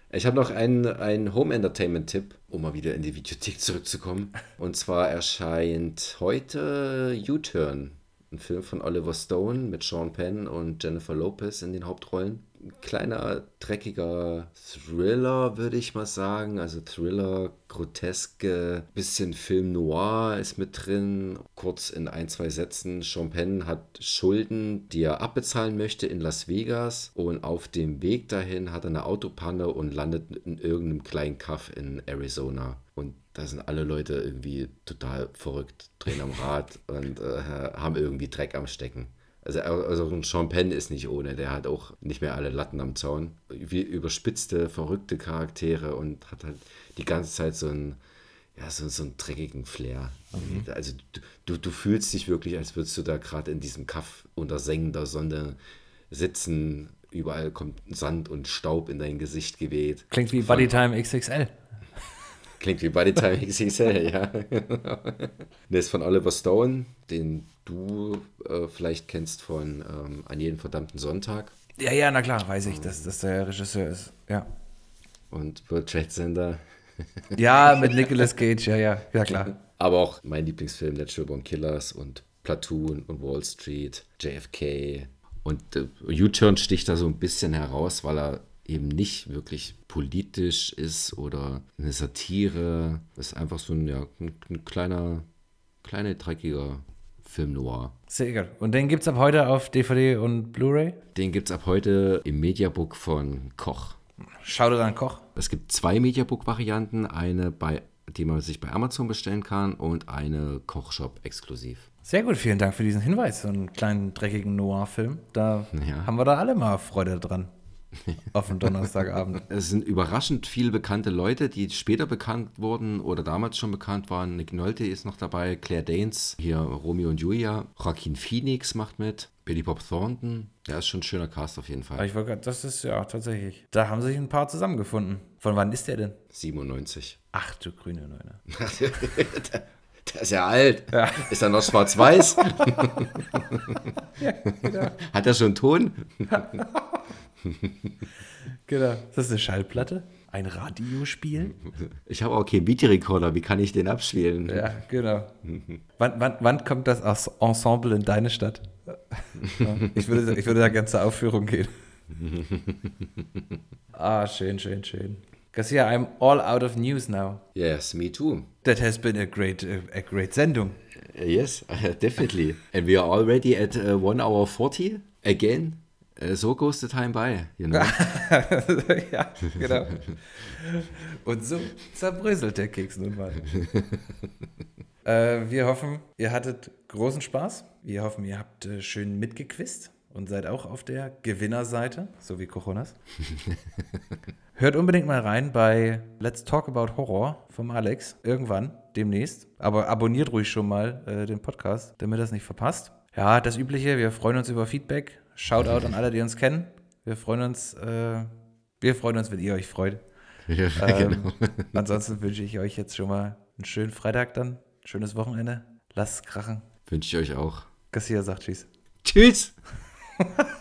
Ich habe noch einen, einen Home Entertainment-Tipp, um mal wieder in die Videothek zurückzukommen. Und zwar erscheint heute U-Turn, ein Film von Oliver Stone mit Sean Penn und Jennifer Lopez in den Hauptrollen. Ein kleiner, dreckiger Thriller, würde ich mal sagen. Also Thriller, groteske, bisschen Film Noir ist mit drin. Kurz in ein, zwei Sätzen. Sean Penn hat Schulden, die er abbezahlen möchte in Las Vegas. Und auf dem Weg dahin hat er eine Autopanne und landet in irgendeinem kleinen Kaff in Arizona. Und da sind alle Leute irgendwie total verrückt, drehen am Rad und äh, haben irgendwie Dreck am Stecken. Also, also ein Sean Penn ist nicht ohne, der hat auch nicht mehr alle Latten am Zaun. Wie überspitzte, verrückte Charaktere und hat halt die ganze Zeit so einen, ja, so, so einen dreckigen Flair. Also du, du, fühlst dich wirklich, als würdest du da gerade in diesem Kaff unter sengender Sonne sitzen. Überall kommt Sand und Staub in dein Gesicht geweht. Klingt wie Bodytime XXL. Klingt wie Bodytime XXL, ja. Der ist von Oliver Stone, den du äh, vielleicht kennst von ähm, An jeden verdammten Sonntag. Ja, ja, na klar, weiß ich, dass das der Regisseur ist. Ja. Und World Trade Center. Ja, mit Nicolas Cage, ja, ja, ja klar. Aber auch mein Lieblingsfilm, Natural Born Killers und Platoon und Wall Street, JFK. Und äh, U-Turn sticht da so ein bisschen heraus, weil er eben nicht wirklich politisch ist oder eine Satire. Das ist einfach so ein, ja, ein, ein kleiner, kleiner, dreckiger Film noir. Sehr egal. Und den gibt's ab heute auf DVD und Blu-ray? Den gibt es ab heute im Mediabook von Koch. Schau dir an Koch. Es gibt zwei Mediabook-Varianten, eine bei die man sich bei Amazon bestellen kann und eine Kochshop exklusiv. Sehr gut, vielen Dank für diesen Hinweis. So einen kleinen dreckigen Noir-Film. Da Ja. haben wir da alle mal Freude dran. auf dem Donnerstagabend. Es sind überraschend viele bekannte Leute, die später bekannt wurden oder damals schon bekannt waren. Nick Nolte ist noch dabei, Claire Danes, hier Romeo und Julia, Joaquin Phoenix macht mit, Billy Bob Thornton. Ja, ist schon ein schöner Cast auf jeden Aber Fall. ich wollte grad- das ist ja tatsächlich. Da haben sich ein paar zusammengefunden. Von wann ist der denn? 97. Ach du grüne Neune. Der ist ja alt. Ja. Ist er noch schwarz-weiß? Ja, genau. Hat er schon Ton? genau. Ist das eine Schallplatte? Ein Radiospiel? Ich habe auch keinen Videorekorder. Wie kann ich den abspielen? Ja, genau. Wann, wann, wann kommt das As- Ensemble in deine Stadt? Ich würde, ich würde da gerne zur Aufführung gehen. Ah, schön, schön, schön. Garcia, I'm all out of news now. Yes, me too. That has been a great, a great Sendung. Yes, definitely. And we are already at uh, 1 hour 40 again. Äh, so goes the time by. You know? ja, genau. Und so zerbröselt der Keks nun mal. äh, wir hoffen, ihr hattet großen Spaß. Wir hoffen, ihr habt äh, schön mitgequist und seid auch auf der Gewinnerseite, so wie Cojonas. Hört unbedingt mal rein bei Let's Talk About Horror vom Alex. Irgendwann, demnächst. Aber abonniert ruhig schon mal äh, den Podcast, damit ihr das nicht verpasst. Ja, das Übliche, wir freuen uns über Feedback. Shoutout an alle, die uns kennen. Wir freuen uns, äh, wir freuen uns, wenn ihr euch freut. Ja, Ähm, genau. ansonsten wünsche ich euch jetzt schon mal einen schönen Freitag dann, schönes Wochenende. Lasst es krachen. Wünsche ich euch auch. Garcia sagt Tschüss. Tschüss!